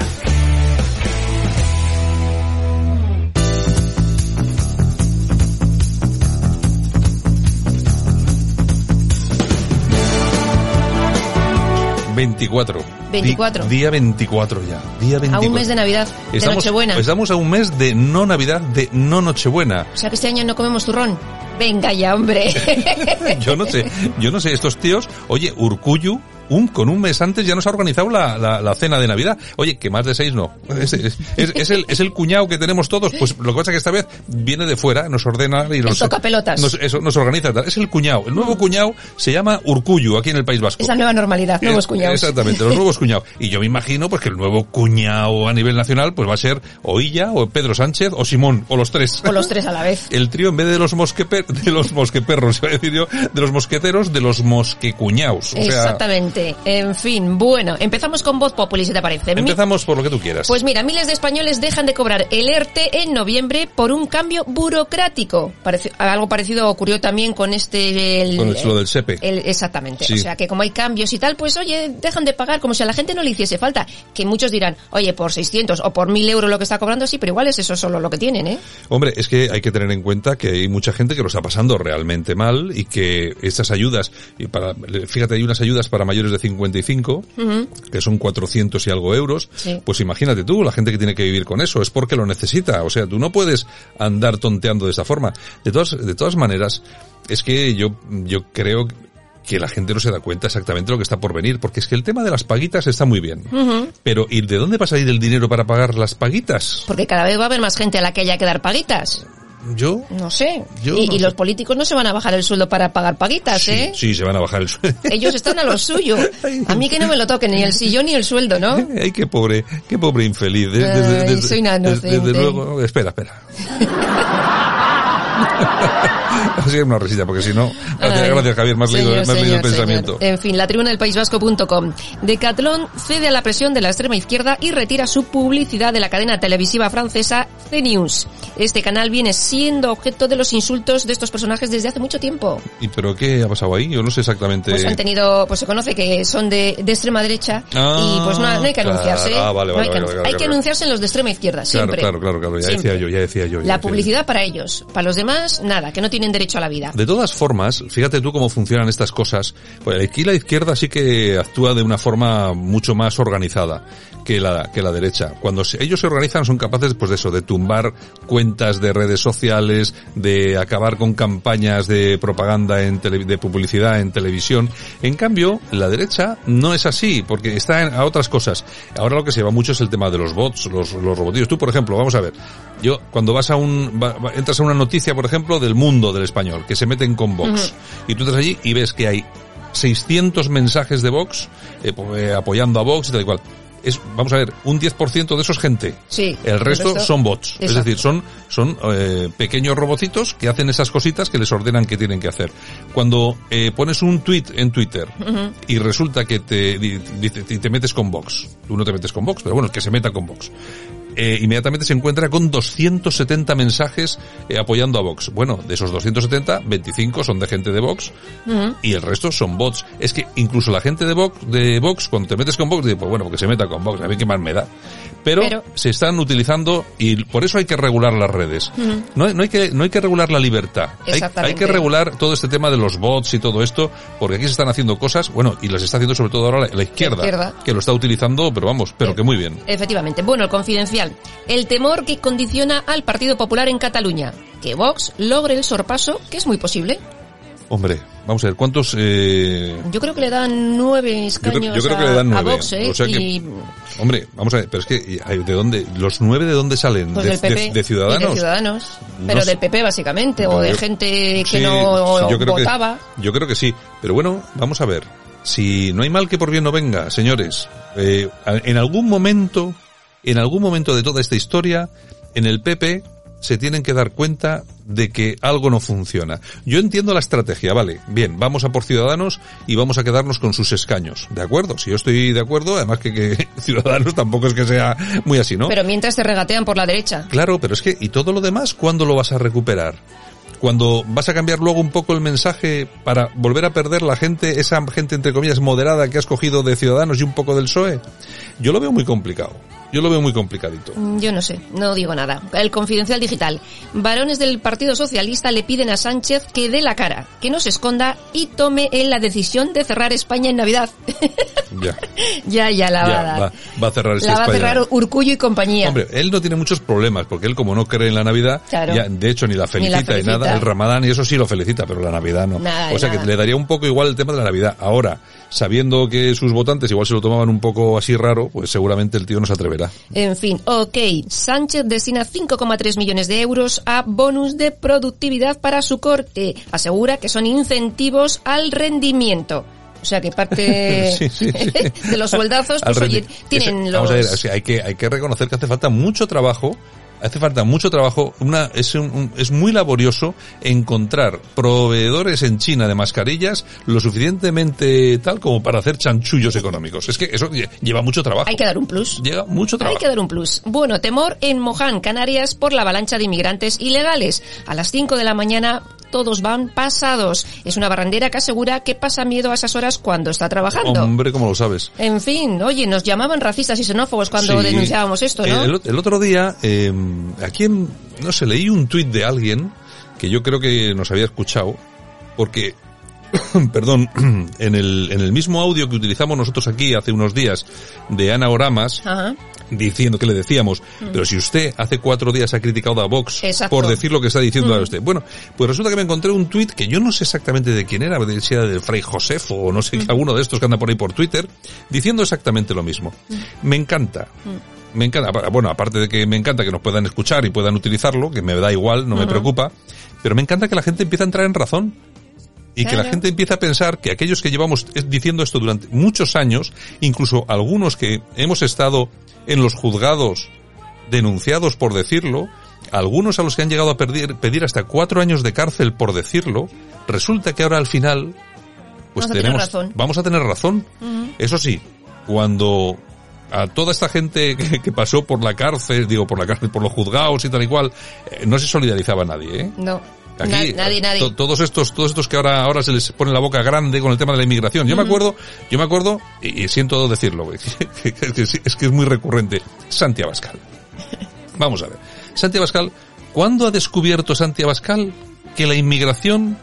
Veinticuatro. 24. Di- día 24 ya. Día 24. A un mes de Navidad, de Estamos, Nochebuena. estamos a un mes de no Navidad, de no Nochebuena. O sea que este año no comemos turrón. Venga ya, hombre. Yo no sé, yo no sé, estos tíos, oye, Urcuyu, un, con un mes antes ya nos ha organizado la, la, la cena de Navidad. Oye, que más de seis no. Es, es- es- es el, es el cuñado que tenemos todos. Pues lo que pasa es que esta vez viene de fuera, nos ordena y nos, tocapelotas. nos, eso, nos organiza. tal. Es el cuñado. El nuevo cuñado se llama Urcuyu aquí en el País Vasco. Es la nueva normalidad, nuevos cuñados. Exactamente, los nuevos cuñados. Y yo me imagino pues que el nuevo cuñado a nivel nacional pues va a ser o Illa, o Pedro Sánchez, o Simón, o los tres. O los tres a la vez. El trío en vez de los mosqueper, de los mosqueperros, iba a decir yo, de los mosqueteros, de los mosquecuñaos. O sea, Exactamente. En fin, bueno, empezamos con Voz Populi, si te parece. Empezamos por lo que tú quieras. Pues mira, miles de españoles dejan de cobrar el ERTE en noviembre por un cambio burocrático. Parece- algo parecido ocurrió también con este... el- Con el- lo del SEPE. el- exactamente. Sí. O sea, que como hay cambios y tal, pues oye, dejan de pagar como si a la gente no le hiciese falta. Que muchos dirán, oye, por 600 o por 1000 euros lo que está cobrando, sí, pero igual es eso solo lo que tienen, ¿eh? Hombre, es que hay que tener en cuenta que hay mucha gente que lo está pasando realmente mal y que estas ayudas, y para, fíjate, hay unas ayudas para mayores de 55, Ujú. que son 400 y algo euros, Sí. pues imagínate tú, la gente que tiene que vivir con eso, es porque lo necesita, o sea, tú no puedes andar tonteando de esa forma. De todas, de todas maneras, es que yo, yo creo que la gente no se da cuenta exactamente lo que está por venir, porque es que el tema de las paguitas está muy bien. Pero, ¿y de dónde va a salir el dinero para pagar las paguitas? Porque cada vez va a haber más gente a la que haya que dar paguitas. Yo, No sé. Yo y no y sé. los políticos no se van a bajar el sueldo para pagar paguitas, ¿eh? sí, se van a bajar el sueldo. Ellos están a lo suyo. A mí que no me lo toquen, ni el sillón ni el sueldo, ¿no? Ay, qué pobre, qué pobre infeliz. Ay, desde- desde- soy desde luego, espera, espera. Así es una risita, porque si no, gracias, Javier, me has leído, señor, me has leído el pensamiento. señor. En fin, la tribuna del País Vasco.com. Decathlon cede a la presión de la extrema izquierda y retira su publicidad de la cadena televisiva francesa CNews. Este canal viene siendo objeto de los insultos de estos personajes desde hace mucho tiempo. ¿Y pero qué ha pasado ahí? Yo no sé exactamente. Pues han tenido, pues se conoce que son de, de extrema derecha Ah, y pues no, no hay que claro. anunciarse. Ah, vale, No vale, hay que, vale, vale, hay que anunciarse en los de extrema izquierda, siempre. claro, claro, claro, ya Siempre. decía yo, ya decía yo. ya La decía yo. publicidad para ellos, para los demás, nada, que no tienen derecho a la vida. De todas formas, fíjate tú cómo funcionan estas cosas. Pues aquí la izquierda sí que actúa de una forma mucho más organizada que la, que la derecha. Cuando se- ellos se organizan son capaces pues de eso, de tumbar cuentas de redes sociales, de acabar con campañas de propaganda en tele- de publicidad en televisión. En cambio, la derecha no es así, porque está en- a otras cosas. Ahora lo que se lleva mucho es el tema de los bots, los, los robotillos. Tú, por ejemplo, vamos a ver. Yo, cuando vas a un, va- va- entras a una noticia, por ejemplo, del mundo del español, que se meten con Vox, y tú entras allí y ves que hay 600 mensajes de Vox, eh, po- eh, apoyando a Vox y tal y cual. Es, vamos a ver, un 10% de eso es gente. Sí. El resto, son bots. Es decir, son, son eh, pequeños robocitos que hacen esas cositas que les ordenan que tienen que hacer. Cuando eh, pones un tweet en Twitter y resulta que te, dice- y te metes con Vox, tú no te metes con Vox, pero bueno, que se meta con Vox. Eh, inmediatamente se encuentra con 270 mensajes eh, apoyando a Vox. Bueno, de esos 270, 25 son de gente de Vox Ujú. y el resto son bots. Es que incluso la gente de Vox, de Vox cuando te metes con Vox, dice, pues bueno, que se meta con Vox, a mí qué más me da. Pero, Pero- se están utilizando y por eso hay que regular las redes. Ujú. No, hay- no hay que, no hay que regular la libertad. Hay, hay que regular todo este tema de los bots y todo esto, porque aquí se están haciendo cosas, bueno, y las está haciendo sobre todo ahora la, la izquierda, izquierda. que lo está utilizando, pero vamos, pero que muy bien. Efectivamente. Bueno, el confidencial. El temor que condiciona al Partido Popular en Cataluña. Que Vox logre el sorpaso, que es muy posible. Hombre, vamos a ver, ¿cuántos, eh, Yo creo que le dan nueve escaños yo creo a, que le dan a nueve. Vox, ¿eh? O sea que- y hombre, vamos a ver, pero es que, ¿de dónde, los nueve de dónde salen? pues de, del PP. de- de y Ciudadanos. de Ciudadanos. No Pero del PP básicamente, o de yo- gente que Sí, no sí, yo creo que- votaba. yo creo que sí. Pero bueno, vamos a ver. Si no hay mal que por bien no venga, señores, eh, en algún momento, en algún momento de toda esta historia, en el PP se tienen que dar cuenta de que algo no funciona. Yo entiendo la estrategia, vale, bien, vamos a por Ciudadanos y vamos a quedarnos con sus escaños, ¿de acuerdo? Si yo estoy de acuerdo, además que, que Ciudadanos tampoco es que sea muy así, ¿no? Pero mientras te regatean por la derecha. Claro, pero es que, ¿y todo lo demás cuándo lo vas a recuperar? Cuando vas a cambiar luego un poco el mensaje para volver a perder la gente, esa gente entre comillas moderada que has cogido de Ciudadanos y un poco del PSOE, yo lo veo muy complicado. Yo lo veo muy complicadito. Mm, Yo no sé, no digo nada. El confidencial digital. Varones del Partido Socialista le piden a Sánchez que dé la cara, que no se esconda y tome él la decisión de cerrar España en Navidad. Ya, ya, ya la va a dar. va, va a cerrar la va a cerrar Urcullo y compañía. Hombre, él no tiene muchos problemas, porque él como no cree en la Navidad, Claro. ya, de hecho ni la Ni felicita y felicita. nada, el Ramadán y eso sí lo felicita, pero la Navidad no. Nada o sea que le daría un poco igual el tema de la Navidad. Ahora, sabiendo que sus votantes igual se lo tomaban un poco así raro, pues seguramente el tío no se atreverá. En fin, ok. Sánchez destina 5,3 millones de euros a bonus de productividad para su corte. Asegura que son incentivos al rendimiento. O sea que parte Sí, sí, sí. de los sueldazos, pues oye, tienen Ese- los... Vamos a ver, o sea, hay que, hay que reconocer que hace falta mucho trabajo Hace falta mucho trabajo, una, es, un- un- es muy laborioso encontrar proveedores en China de mascarillas lo suficientemente tal como para hacer chanchullos económicos. Es que eso lle- lleva mucho trabajo. Hay que dar un plus. Lleva mucho Hay trabajo. que dar un plus. Bueno, temor en Moján, Canarias, por la avalancha de inmigrantes ilegales. A las 5 de la mañana todos van pasados. Es una barrandera que asegura que pasa miedo a esas horas cuando está trabajando. Hombre, ¿cómo lo sabes? En fin, oye, nos llamaban racistas y xenófobos cuando Sí. denunciábamos esto, ¿no? El, el otro día, eh, aquí en, no sé, leí un tuit de alguien que yo creo que nos había escuchado, porque, perdón, en el, en el mismo audio que utilizamos nosotros aquí hace unos días de Ana Oramas, Ajá. Diciendo que le decíamos, pero si usted hace cuatro días ha criticado a Vox Exacto. por decir lo que está diciendo Mm. ahora usted. Bueno, pues resulta que me encontré un tuit que yo no sé exactamente de quién era, de- si era del Fray Josefo o no sé, Mm. alguno de estos que anda por ahí por Twitter, diciendo exactamente lo mismo. Me encanta. Me encanta, bueno, aparte de que me encanta que nos puedan escuchar y puedan utilizarlo, que me da igual, no me preocupa, pero me encanta que la gente empiece a entrar en razón. Y que la gente empiece a pensar que aquellos que llevamos eh, diciendo esto durante muchos años, incluso algunos que hemos estado en los juzgados denunciados por decirlo, algunos a los que han llegado a pedir, pedir hasta cuatro años de cárcel por decirlo, resulta que ahora al final, pues Vamos a tener tenemos, razón. vamos a tener razón. Eso sí, cuando a toda esta gente que, que pasó por la cárcel, digo por la cárcel, por los juzgados y tal y cual, eh, no se solidarizaba nadie, ¿eh? No. Aquí, Na- nadie, nadie. to- todos estos, todos estos que ahora, ahora se les pone la boca grande con el tema de la inmigración. Yo me acuerdo, yo me acuerdo, y, y siento decirlo, güey, que- que- que sí- es que es muy recurrente, Santi Abascal. Vamos a ver. Santi Abascal, ¿cuándo ha descubierto Santi Abascal que la inmigración,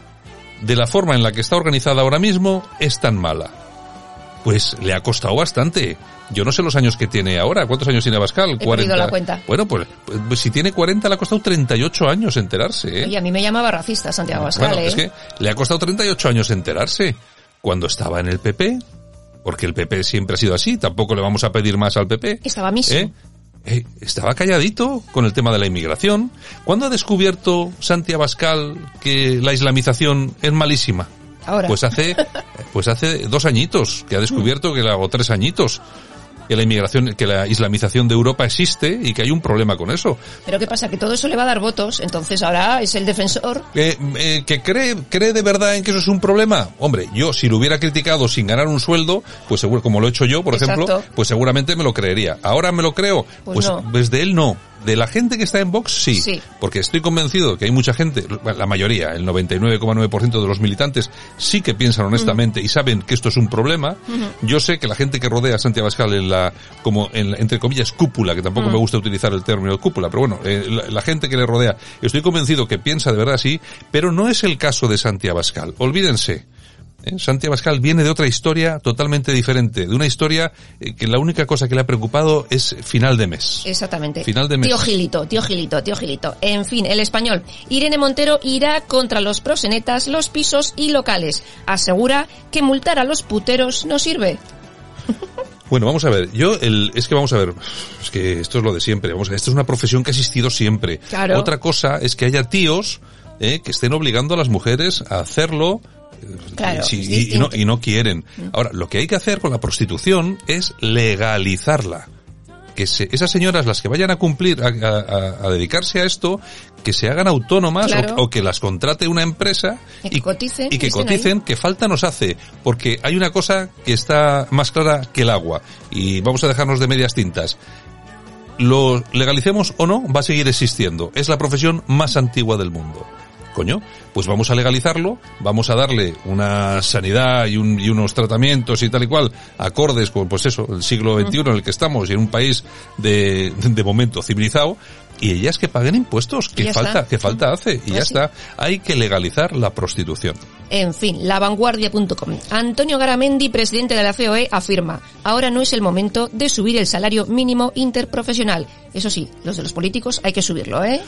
de la forma en la que está organizada ahora mismo, es tan mala? Pues le ha costado bastante. Yo no sé los años que tiene ahora. ¿Cuántos años tiene Abascal? He perdido la cuenta. Bueno, pues, pues si tiene 40 le ha costado 38 años enterarse, ¿eh? Oye, a mí me llamaba racista Santiago Abascal, Bueno, ¿eh? es que le ha costado 38 años enterarse. Cuando estaba en el PP, porque el PP siempre ha sido así, tampoco le vamos a pedir más al PP. Estaba miso. ¿eh? Eh, estaba calladito con el tema de la inmigración. ¿Cuándo ha descubierto Santi Abascal que la islamización es malísima? Ahora. Pues hace, pues hace dos añitos que ha descubierto que la, o tres añitos. que la inmigración, que la islamización de Europa existe y que hay un problema con eso. Pero ¿qué pasa? Que todo eso le va a dar votos, entonces ahora es el defensor. Eh, eh, ¿Que cree, cree de verdad en que eso es un problema? Hombre, yo si lo hubiera criticado sin ganar un sueldo, pues seguro, como lo he hecho yo, por Exacto. ejemplo, pues seguramente me lo creería. Ahora me lo creo, Pues pues, no. desde él no. De la gente que está en Vox, sí. Sí. Porque estoy convencido que hay mucha gente, la mayoría, el 99,9% de los militantes, sí que piensan honestamente y saben que esto es un problema. Yo sé que la gente que rodea a Santiago Abascal en la, como en entre comillas, cúpula, que tampoco me gusta utilizar el término cúpula, pero bueno, eh, la, la gente que le rodea, estoy convencido que piensa de verdad así, pero no es el caso de Santiago Abascal. Olvídense. ¿Eh? Santi Abascal viene de otra historia totalmente diferente, de una historia eh, que la única cosa que le ha preocupado es final de mes. Exactamente. Final de mes. Tío Gilito, tío Gilito, tío Gilito. En fin, el español. Irene Montero irá contra los prosenetas, los pisos y locales. Asegura que multar a los puteros no sirve. Bueno, vamos a ver, yo el, es que vamos a ver, es que esto es lo de siempre, vamos a ver, esto es una profesión que ha existido siempre. Claro. Otra cosa es que haya tíos eh, que estén obligando a las mujeres a hacerlo Claro, sí, y, y no, y no quieren. Ahora, lo que hay que hacer con la prostitución es legalizarla. Que se- esas señoras, las que vayan a cumplir, a, a- a dedicarse a esto, que se hagan autónomas Claro. o, o que las contrate una empresa Y que coticen. y que ahí. coticen, que falta nos hace, porque hay una cosa que está más clara que el agua, y vamos a dejarnos de medias tintas. Lo legalicemos o no, va a seguir existiendo. Es la profesión más antigua del mundo. Coño, pues vamos a legalizarlo, vamos a darle una sanidad y, un- y unos tratamientos y tal y cual, acordes con, pues eso, el siglo XXI en el que estamos y en un país de, de momento civilizado, y ellas que paguen impuestos, que falta, está. que falta hace, y Pues ya sí. está. Hay que legalizar la prostitución. En fin, lavanguardia.com. Antonio Garamendi, presidente de la COE, afirma, ahora no es el momento de subir el salario mínimo interprofesional. Eso sí, los de los políticos hay que subirlo, ¿eh?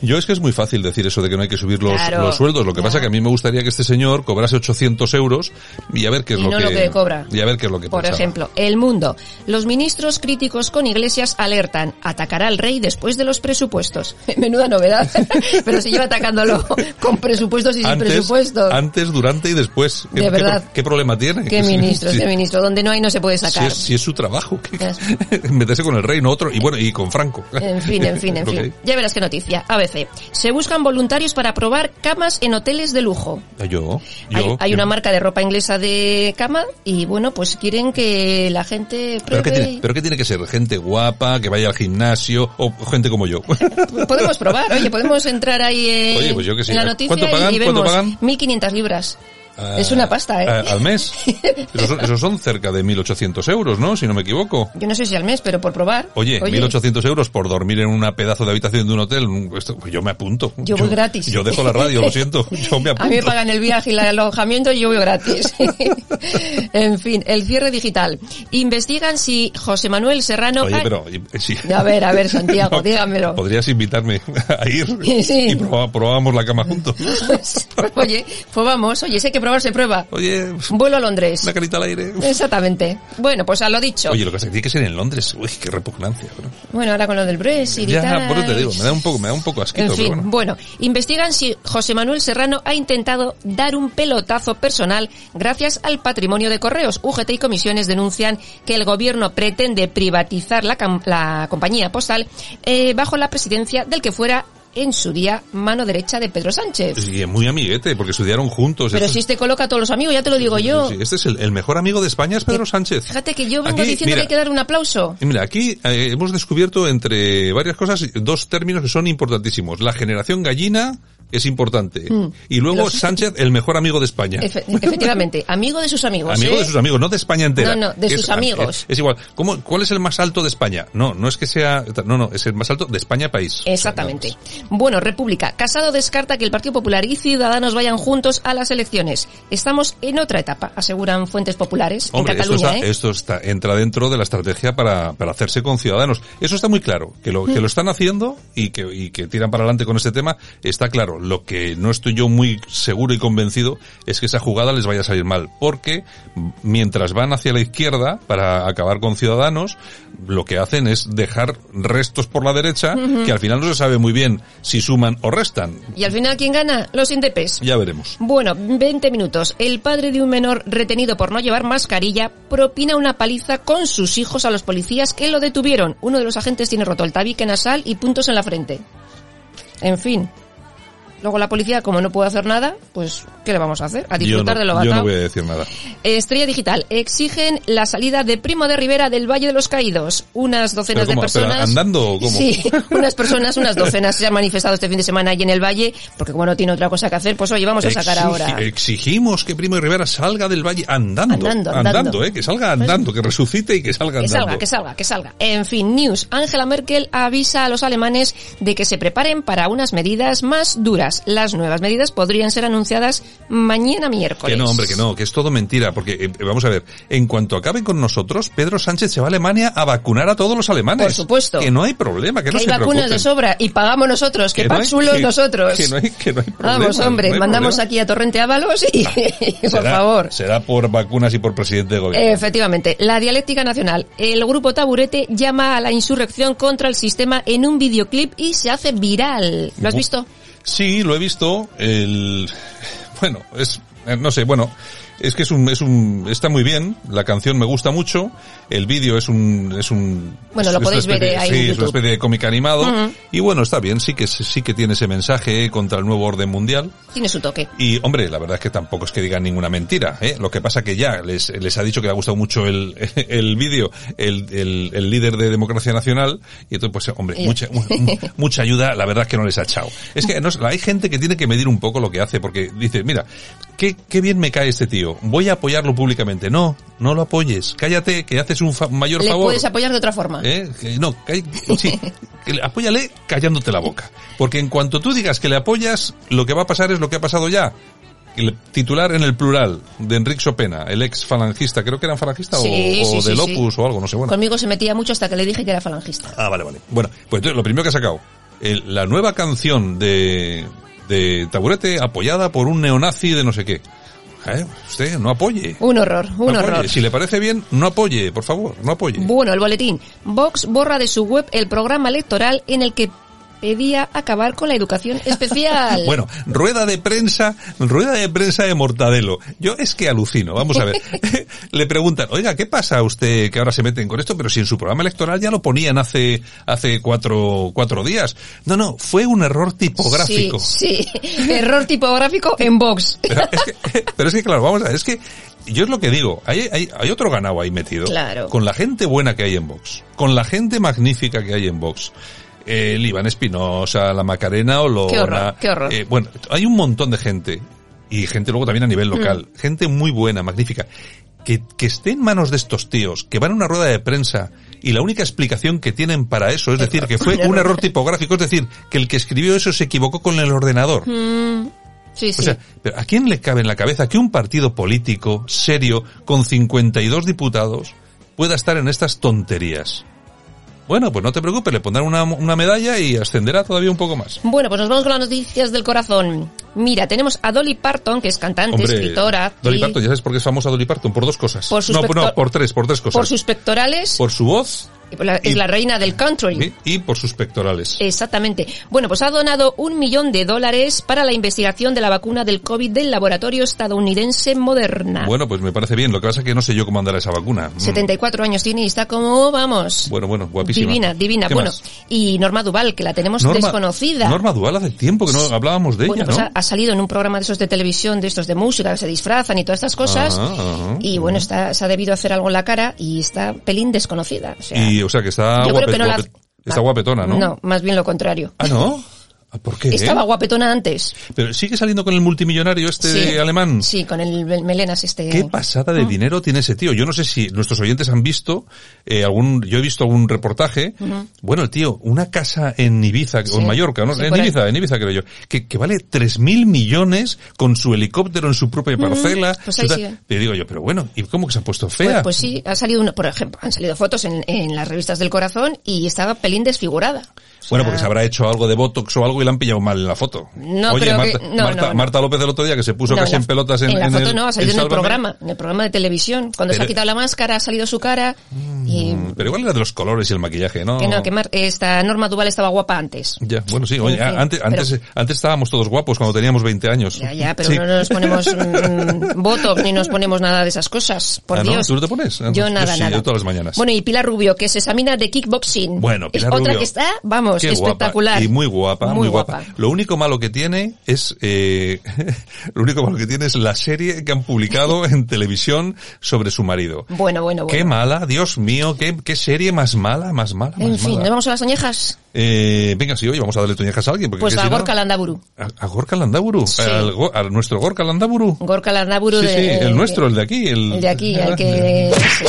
Yo es que es muy fácil decir eso de que no hay que subir los, Claro. los sueldos. Lo que pasa que a mí me gustaría que este señor cobrase 800 euros y a ver qué es Y lo no que, lo que cobra. Y a ver qué es lo que Por pensaba. ejemplo, El Mundo. Los ministros críticos con Iglesias alertan, atacará al rey después de los presupuestos. Menuda novedad. Pero se lleva atacándolo con presupuestos y sin presupuestos. antes, durante y después. ¿Qué, De qué verdad. pro- ¿Qué, problema tiene? Qué ministro, qué ministro. Donde no hay no se puede Si sacar. es, si es su trabajo, meterse con el rey, no otro, y bueno, y con Franco. En fin, en fin, en fin. Ya verás qué noticia. ABC. Se buscan voluntarios para probar camas en hoteles de lujo. Yo, Hay, yo. hay yo. una marca de ropa inglesa de cama y bueno, pues quieren que la gente ¿Pero qué, pruebe. tiene, ¿Pero qué tiene que ser? ¿Gente guapa, que vaya al gimnasio, o gente como yo? Podemos probar, oye, podemos entrar ahí Oye, pues yo que sé. en la noticia ¿Cuánto pagan? y ¿Cuánto vemos pagan? 1.500 libras otras. Ah, Es una pasta, ¿eh? ah, ¿Al mes? Esos son, esos son cerca de 1.800 euros, ¿no? Si no me equivoco. Yo no sé si al mes, pero por probar. Oye, 1.800 euros por dormir en una pedazo de habitación de un hotel, esto, pues yo me apunto. Yo voy gratis. Yo dejo la radio, lo siento, yo me apunto. A mí me pagan el viaje y el alojamiento y yo voy gratis. en fin, el cierre digital. Investigan si José Manuel Serrano... Oye, pero... sí. A ver, a ver, Santiago, No, dígamelo. Podrías invitarme a ir Sí. y proba- probábamos la cama juntos. Oye, pues vamos, oye, hay que probar, se prueba. Oye, Vuelo a Londres. una carita al aire. Exactamente. Bueno, pues a lo dicho. Oye, lo que pasa es que tiene que ser en Londres. Uy, qué repugnancia. bro. Bueno, ahora con lo del Brexit y Ya, tal. por eso te digo, me da un poco, me da un poco asquito, En fin, pero bueno. bueno, investigan si José Manuel Serrano ha intentado dar un pelotazo personal gracias al patrimonio de correos. UGT y comisiones denuncian que el gobierno pretende privatizar la, la compañía postal eh, bajo la presidencia del que fuera en su día mano derecha de Pedro Sánchez. Sí, muy amiguete, porque estudiaron juntos. Pero Esto si es- este coloca a todos los amigos, ya te lo digo yo. sí, este es el, el mejor amigo de España, es Pedro Sánchez. Fíjate que yo vengo Aquí, diciendo que hay que dar un aplauso. Mira, aquí eh, hemos descubierto entre varias cosas dos términos que son importantísimos. La generación gallina es importante. Mm. Y luego Los- Sánchez, el mejor amigo de España. Efe- efectivamente, amigo de sus amigos. Amigo ¿eh? de sus amigos, no de España entera. No, no, de Es- sus amigos. Es, es igual. ¿Cómo, ¿Cuál es el más alto de España? No, no es que sea... No, no, es el más alto de España país. Exactamente. Bueno, República. Casado descarta que el Partido Popular y Ciudadanos vayan juntos a las elecciones. Estamos en otra etapa, aseguran fuentes populares Hombre, en esto, Cataluña. está, ¿eh? esto está, entra dentro de la estrategia para, para hacerse con ciudadanos. Eso está muy claro. Que lo, Mm. que lo están haciendo y que, y que tiran para adelante con este tema está claro. Claro, lo que no estoy yo muy seguro y convencido es que esa jugada les vaya a salir mal, porque mientras van hacia la izquierda para acabar con Ciudadanos, lo que hacen es dejar restos por la derecha que al final no se sabe muy bien si suman o restan. ¿Y al final quién gana? Los indepes. Ya veremos. Bueno, 20 minutos. El padre de un menor retenido por no llevar mascarilla propina una paliza con sus hijos a los policías que lo detuvieron. Uno de los agentes tiene roto el tabique nasal y puntos en la frente. En fin. Luego la policía, como no puede hacer nada, pues ¿qué le vamos a hacer? A disfrutar yo de lo yo batao. no voy a decir nada. Estrella Digital. Exigen la salida de Primo de Rivera del Valle de los Caídos. Unas docenas de personas. ¿Pero andando o cómo? Sí, unas personas, unas docenas se han manifestado este fin de semana allí en el Valle, porque como no tiene otra cosa que hacer, pues oye, vamos a sacar ahora. Exigimos que Primo de Rivera salga del valle andando. Andando, andando. eh, que salga andando, que resucite y que salga Que andando. salga, que salga, que salga. En fin, news. Angela Merkel avisa a los alemanes de que se preparen para unas medidas más duras. Las nuevas medidas podrían ser anunciadas mañana miércoles. Que no, hombre, que no, que es todo mentira, porque eh, vamos a ver, en cuanto acaben con nosotros, Pedro Sánchez se va a Alemania a vacunar a todos los alemanes. Por supuesto. Que no hay problema, que, Que no hay se vacunas preocupen. de sobra y pagamos nosotros, que, Que no nosotros. Que no hay, que no hay problema. Vamos, hombre, no mandamos problema. aquí a Torrente Ábalos y, por Será- favor. Será por vacunas y por presidente de gobierno. Efectivamente, la dialéctica nacional. El grupo Taburete llama a la insurrección contra el sistema en un videoclip y se hace viral. ¿Lo has visto? Sí, lo he visto. El, bueno, es, eh, no sé, bueno, es que es un, es un, está muy bien. La canción me gusta mucho. El vídeo es un, es un. Bueno, lo podéis ver, especie- eh, ahí Sí, en es una especie de cómic animado. Y bueno, está bien. Sí que, sí que tiene ese mensaje contra el nuevo orden mundial. Tiene su toque. Y, hombre, la verdad es que tampoco es que digan ninguna mentira, ¿eh? Lo que pasa que ya les, les ha dicho que le ha gustado mucho el, el vídeo, el, el, el líder de Democracia Nacional, y entonces, pues, hombre, Ya. mucha, mu- mucha ayuda, la verdad es que no les ha echado. Es que no, hay gente que tiene que medir un poco lo que hace, porque dice, mira, qué, qué bien me cae este tío, voy a apoyarlo públicamente. No, no lo apoyes, cállate, que haces un fa- mayor Le favor. puedes apoyar de otra forma. ¿Eh? Que no, que sí, que apóyale callándote la boca. Porque en cuanto tú digas que le apoyas, lo que va a pasar es lo que ha pasado ya. El titular en el plural de Enrique Sopena, el ex falangista, creo que era falangista Sí, o, o sí, del sí. Opus o algo, no sé, bueno. Conmigo se metía mucho hasta que le dije que era falangista. Ah, vale, vale. Bueno, pues entonces lo primero que ha sacado, el- la nueva canción de, de Taburete apoyada por un neonazi de no sé qué. ¿Eh? Usted no apoye. Un horror, un No horror. Si le parece bien, no apoye, por favor, no apoye. Bueno, el boletín. Vox borra de su web el programa electoral en el que pedía acabar con la educación especial. Bueno, rueda de prensa, rueda de prensa de Mortadelo. Yo es que alucino, vamos a ver. Le preguntan, oiga, ¿qué pasa a usted que ahora se meten con esto? Pero si en su programa electoral ya lo ponían hace, hace cuatro, cuatro días. No, no, fue un error tipográfico. Sí, sí. Error tipográfico en Vox. Pero es, que, pero es que, claro, vamos a ver, es que yo es lo que digo, hay, hay, hay otro ganado ahí metido. Claro. Con la gente buena que hay en Vox, con la gente magnífica que hay en Vox. El Iván Espinosa, la Macarena Olona. Qué horror, qué horror. eh, bueno, hay un montón de gente, y gente luego también a nivel local, Mm. gente muy buena, magnífica, que, que esté en manos de estos tíos, que van a una rueda de prensa y la única explicación que tienen para eso es decir que fue Un error. un error tipográfico, es decir, que el que escribió eso se equivocó con el ordenador. Mm, sí, sí. O sea, pero ¿a quién le cabe en la cabeza que un partido político serio con 52 diputados pueda estar en estas tonterías? Bueno, pues no te preocupes, le pondrán una, una medalla y ascenderá todavía un poco más. Bueno, pues nos vamos con las noticias del corazón. Mira, tenemos a Dolly Parton, que es cantante, escritora. Dolly y Parton, ya sabes por qué es famosa Dolly Parton, por dos cosas. Por sus no, no, por tres, por tres cosas. por sus pectorales. Por su voz y la- es la reina del country. y, y por sus pectorales. Exactamente. Bueno, pues ha donado un millón de dólares para la investigación de la vacuna del COVID del laboratorio estadounidense Moderna. Bueno, pues me parece bien. Lo que pasa es que no sé yo cómo andará esa vacuna. Mm. 74 años tiene y está como, vamos, Bueno, bueno, guapísima. divina, divina. ¿Qué Bueno, más? y Norma Duval, que la tenemos Norma- desconocida. Norma Dual hace tiempo que no hablábamos de bueno, ella, pues ¿no? ha salido en un programa de esos de televisión, de estos de música, que se disfrazan y todas estas cosas. Ajá, ajá. y bueno, está, se ha debido hacer algo en la cara y está pelín desconocida. O sea, Y, o sea, que está, no la- está guapetona, ¿no? No, más bien lo contrario. Ah, ¿no? Ah, ¿Por qué? Estaba guapetona antes. Pero sigue saliendo con el multimillonario este Sí. alemán. Sí, con el mel- melenas este. Qué pasada de Mm. dinero tiene ese tío. Yo no sé si nuestros oyentes han visto eh, algún, yo he visto algún reportaje. Ujú. Bueno, el tío, una casa en Ibiza, o Sí. en Mallorca, ¿no? Sí, en por ahí. Ibiza, en Ibiza creo yo, que, que vale tres mil millones con su helicóptero en su propia parcela. Pues su ahí tal. sigue. Pero digo yo, pero bueno, ¿y cómo que se ha puesto Pues, fea? pues sí, ha salido, una, por ejemplo, han salido fotos en, en las revistas del corazón y estaba pelín desfigurada. Bueno, porque se habrá hecho algo de Botox o algo y la han pillado mal en la foto. No, Oye, creo Marta, que- no, Marta, no, no. Marta López el otro día que se puso casi en pelotas en, en la en foto el, no, ha salido en el programa, en el programa de televisión. Cuando se Pero- ha quitado la máscara, ha salido su cara. Y Pero igual era de los colores y el maquillaje, ¿no? que no, que Mar- esta Norma Duval estaba guapa antes. Ya, bueno, sí, oye, fin, antes, pero- antes, antes estábamos todos guapos cuando teníamos 20 años. Ya, ya, pero Sí. no nos ponemos mm, botox ni nos ponemos nada de esas cosas. Por Ah. Dios. ¿Tú no te pones? Ah, Yo nada, sí, nada. yo todas las mañanas. Bueno, y Pilar Rubio, que se examina de kickboxing. Bueno, Pilar es otra Rubio. que está, vamos, Qué guapa, espectacular. y muy guapa, muy, Muy guapa. guapa. Lo único malo que tiene es, eh, lo único malo que tiene es la serie que han publicado en televisión sobre su marido. Bueno, bueno, bueno. Qué mala, Dios mío, qué, qué serie más mala, más mala, más En fin, mala. ¿nos vamos a las oñejas? Eh, venga, sí, oye, vamos a darle toñejas a alguien. Porque Pues a si no- Gorka Landaburu. a, a Gorka Landaburu, Sí. al Go- a nuestro Gorka Landaburu. Gorka Landaburu Sí, de... sí, el nuestro, el de aquí. El, El de aquí, el que... sí.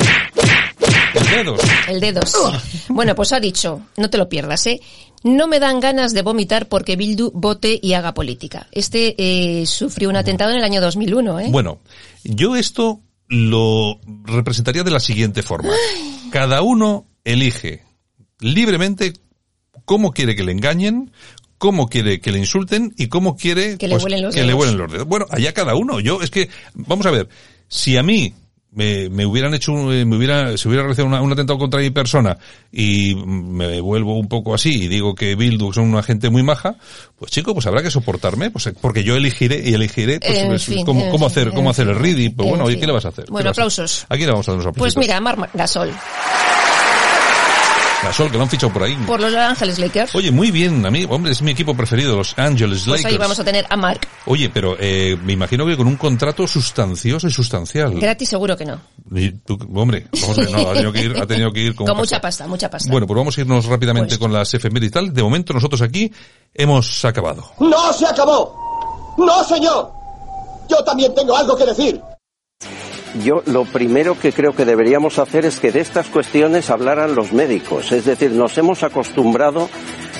El dedos. El dedo, sí. Bueno, pues ha dicho, no te lo pierdas, ¿eh? No me dan ganas de vomitar porque Bildu vote y haga política. Este eh, sufrió un atentado en el año 2001, ¿eh? Bueno, yo esto lo representaría de la siguiente forma. Cada uno elige libremente cómo quiere que le engañen, cómo quiere que le insulten y cómo quiere Que le huelen los que le dedos. huelen los dedos. Bueno, allá cada uno. Yo es que vamos a ver, si a mí me, me hubieran hecho, un- eh, me hubiera, se hubiera realizado una- un atentado contra mi persona y me vuelvo un poco así y digo que Bildu son una gente muy maja, pues chico, pues habrá que soportarme, pues porque yo elegiré y elegiré pues, En pues, fin, cómo, en cómo fin, hacer, cómo hacer el ready, pues en bueno, oye. ¿qué le vas a hacer? ¿Qué Bueno, aplausos. ¿A quién le vamos a dar unos aplausos? Pues mira, Marc Gasol, La Sol, que lo han fichado por ahí. por los Ángeles Lakers. Oye, muy bien, a mí, hombre, es mi equipo preferido, los Angeles Pues Lakers. ahí vamos a tener a Marc. Oye, pero eh, me imagino que con un contrato sustancioso y sustancial. Gratis seguro que no. Y tú, hombre, vamos a ver, no, ha tenido que ir, ha tenido que ir con, Con mucha pasta, mucha pasta. Bueno, pues vamos a irnos rápidamente con las efemérides y tal. De momento nosotros aquí hemos acabado. ¡No se acabó! ¡No, señor! Yo también tengo algo que decir. Yo lo primero que creo que deberíamos hacer es que de estas cuestiones hablaran los médicos. Es decir, nos hemos acostumbrado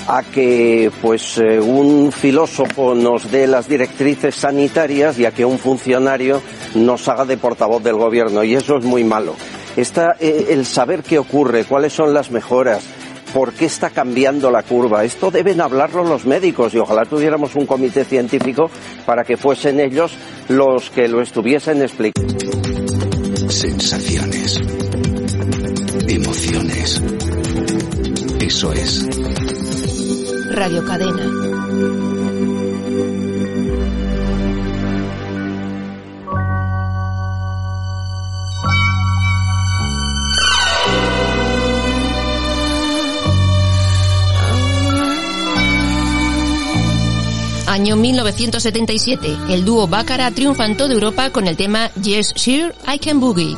a que pues eh, un filósofo nos dé las directrices sanitarias y a que un funcionario nos haga de portavoz del gobierno y eso es muy malo. Está eh, el saber qué ocurre, cuáles son las mejoras, por qué está cambiando la curva. Esto deben hablarlo los médicos y ojalá tuviéramos un comité científico para que fuesen ellos los que lo estuviesen explicando. Sensaciones. Emociones. Eso es Radio Cadena. Año 1977. El dúo Bácara triunfa en toda Europa con el tema Yes Sir, I Can Boogie.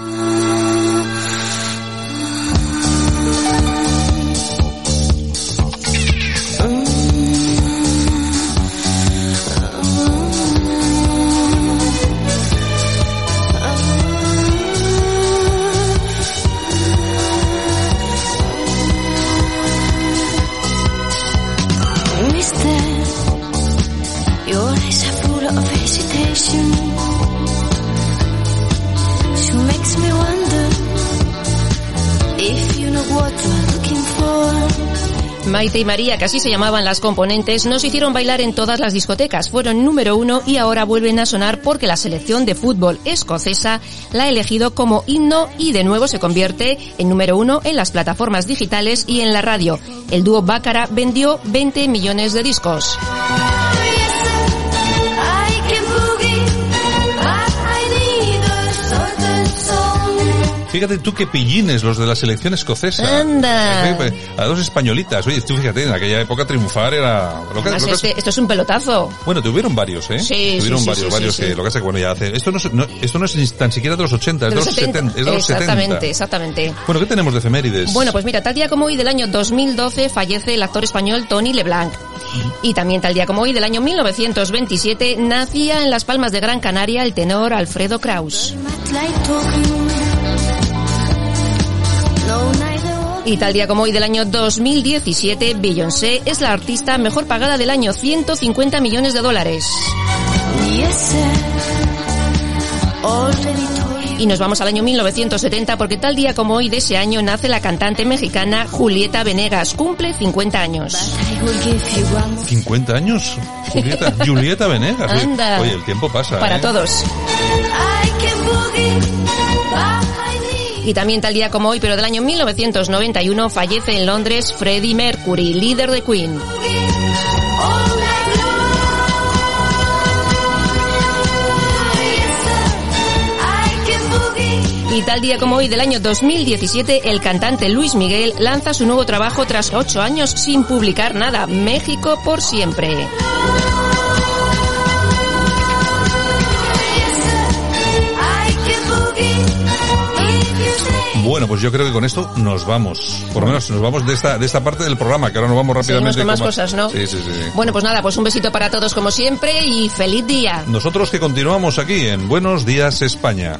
Y María, que así se llamaban las componentes, nos hicieron bailar en todas las discotecas. Fueron número uno y ahora vuelven a sonar porque la selección de fútbol escocesa la ha elegido como himno y de nuevo se convierte en número uno en las plataformas digitales y en la radio. El dúo Bácara vendió 20 millones de discos. Fíjate tú qué pillines los de la selección escocesa. Anda. Eh, A dos españolitas. Oye, tú fíjate, en aquella época triunfar era... Lo que, Además, lo que- este- esto es un pelotazo. Bueno, tuvieron varios, ¿eh? Sí, tuvieron sí, varios, sí, varios sí, que sí. lo que es que bueno ya hace esto no, es- no- esto no es ni tan siquiera de los 80, es de, los 70, es de los 70. exactamente, exactamente. Bueno, ¿qué tenemos de efemérides? Bueno, pues mira, tal día como hoy del año 2012 fallece el actor español Tony Leblanc. Y también tal día como hoy del año 1927 nacía en Las Palmas de Gran Canaria el tenor Alfredo Kraus. Y tal día como hoy del año 2017, Beyoncé es la artista mejor pagada del año, 150 millones de dólares. Y nos vamos al año 1970 porque tal día como hoy de ese año nace la cantante mexicana Julieta Venegas. Cumple 50 años. 50 años. Julieta, Julieta Venegas. Oye, Anda. Oye, el tiempo pasa. Para ¿eh? todos. Y también tal día como hoy, pero del año 1991, fallece en Londres Freddie Mercury, líder de Queen. Y tal día como hoy del año 2017, el cantante Luis Miguel lanza su nuevo trabajo tras ocho años sin publicar nada. México por siempre. Bueno, pues yo creo que con esto nos vamos. Por lo menos nos vamos de esta, de esta parte del programa, que ahora nos vamos rápidamente. Seguimos con más con cosas, ¿no? Sí, sí, sí. sí. Bueno, pues nada, pues un besito para todos como siempre y feliz día. Nosotros que continuamos aquí en Buenos Días España.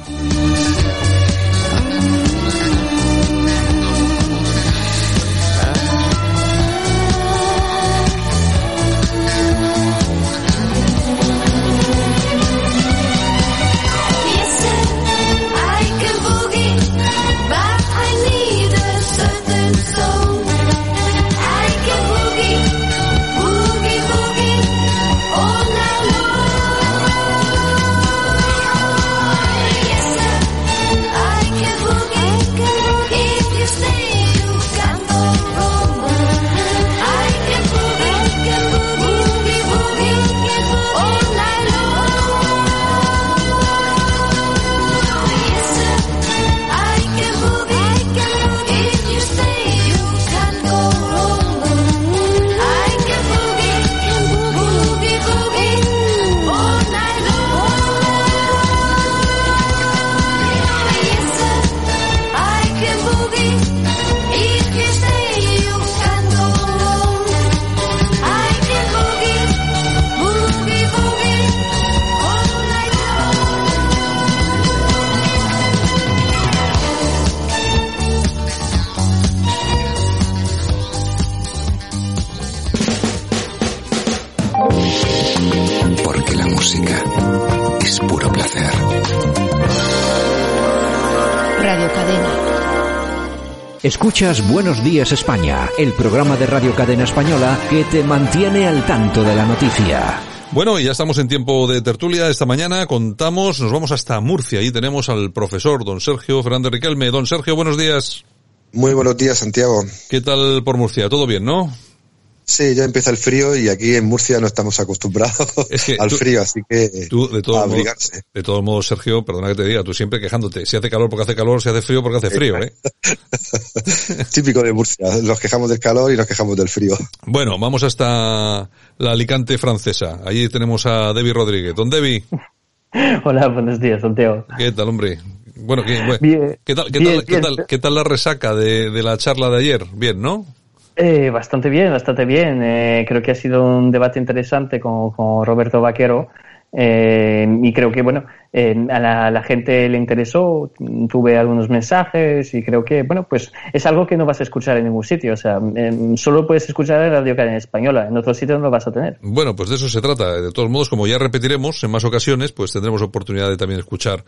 Escuchas Buenos Días España, el programa de Radio Cadena Española que te mantiene al tanto de la noticia. Bueno, y ya estamos en tiempo de tertulia. Esta mañana contamos, nos vamos hasta Murcia. Ahí tenemos al profesor don Sergio Fernández Riquelme. Don Sergio, buenos días. Muy buenos días, Santiago. ¿Qué tal por Murcia? ¿Todo bien, no? Sí, ya empieza el frío y aquí en Murcia no estamos acostumbrados al tú- frío, así que Tú, de a todos modos, abrigarse. de todos modos, Sergio, perdona que te diga, tú siempre quejándote. Si hace calor porque hace calor, si hace frío porque hace frío, ¿eh? Típico de Murcia, nos quejamos del calor y nos quejamos del frío. Bueno, vamos hasta la Alicante francesa. Allí tenemos a Debbie Rodríguez. Don Debbie, Hola, buenos días, Santiago. ¿qué tal, hombre? Bueno, ¿qué, bueno, Bien, ¿qué tal, qué bien, tal, qué tal, qué tal la resaca de, de la charla de ayer? Bien, ¿no? Eh, bastante bien, bastante bien. Eh, creo que ha sido un debate interesante con, Roberto Vaquero. eh, y creo que, bueno, eh, a, la, a la gente le interesó. Tuve algunos mensajes y creo que, bueno, pues es algo que no vas a escuchar en ningún sitio. O sea, em, solo puedes escuchar en Radio Cadena Española. En otros sitios no lo vas a tener. Bueno, pues de eso se trata. De todos modos, como ya repetiremos en más ocasiones, pues tendremos oportunidad de también escuchar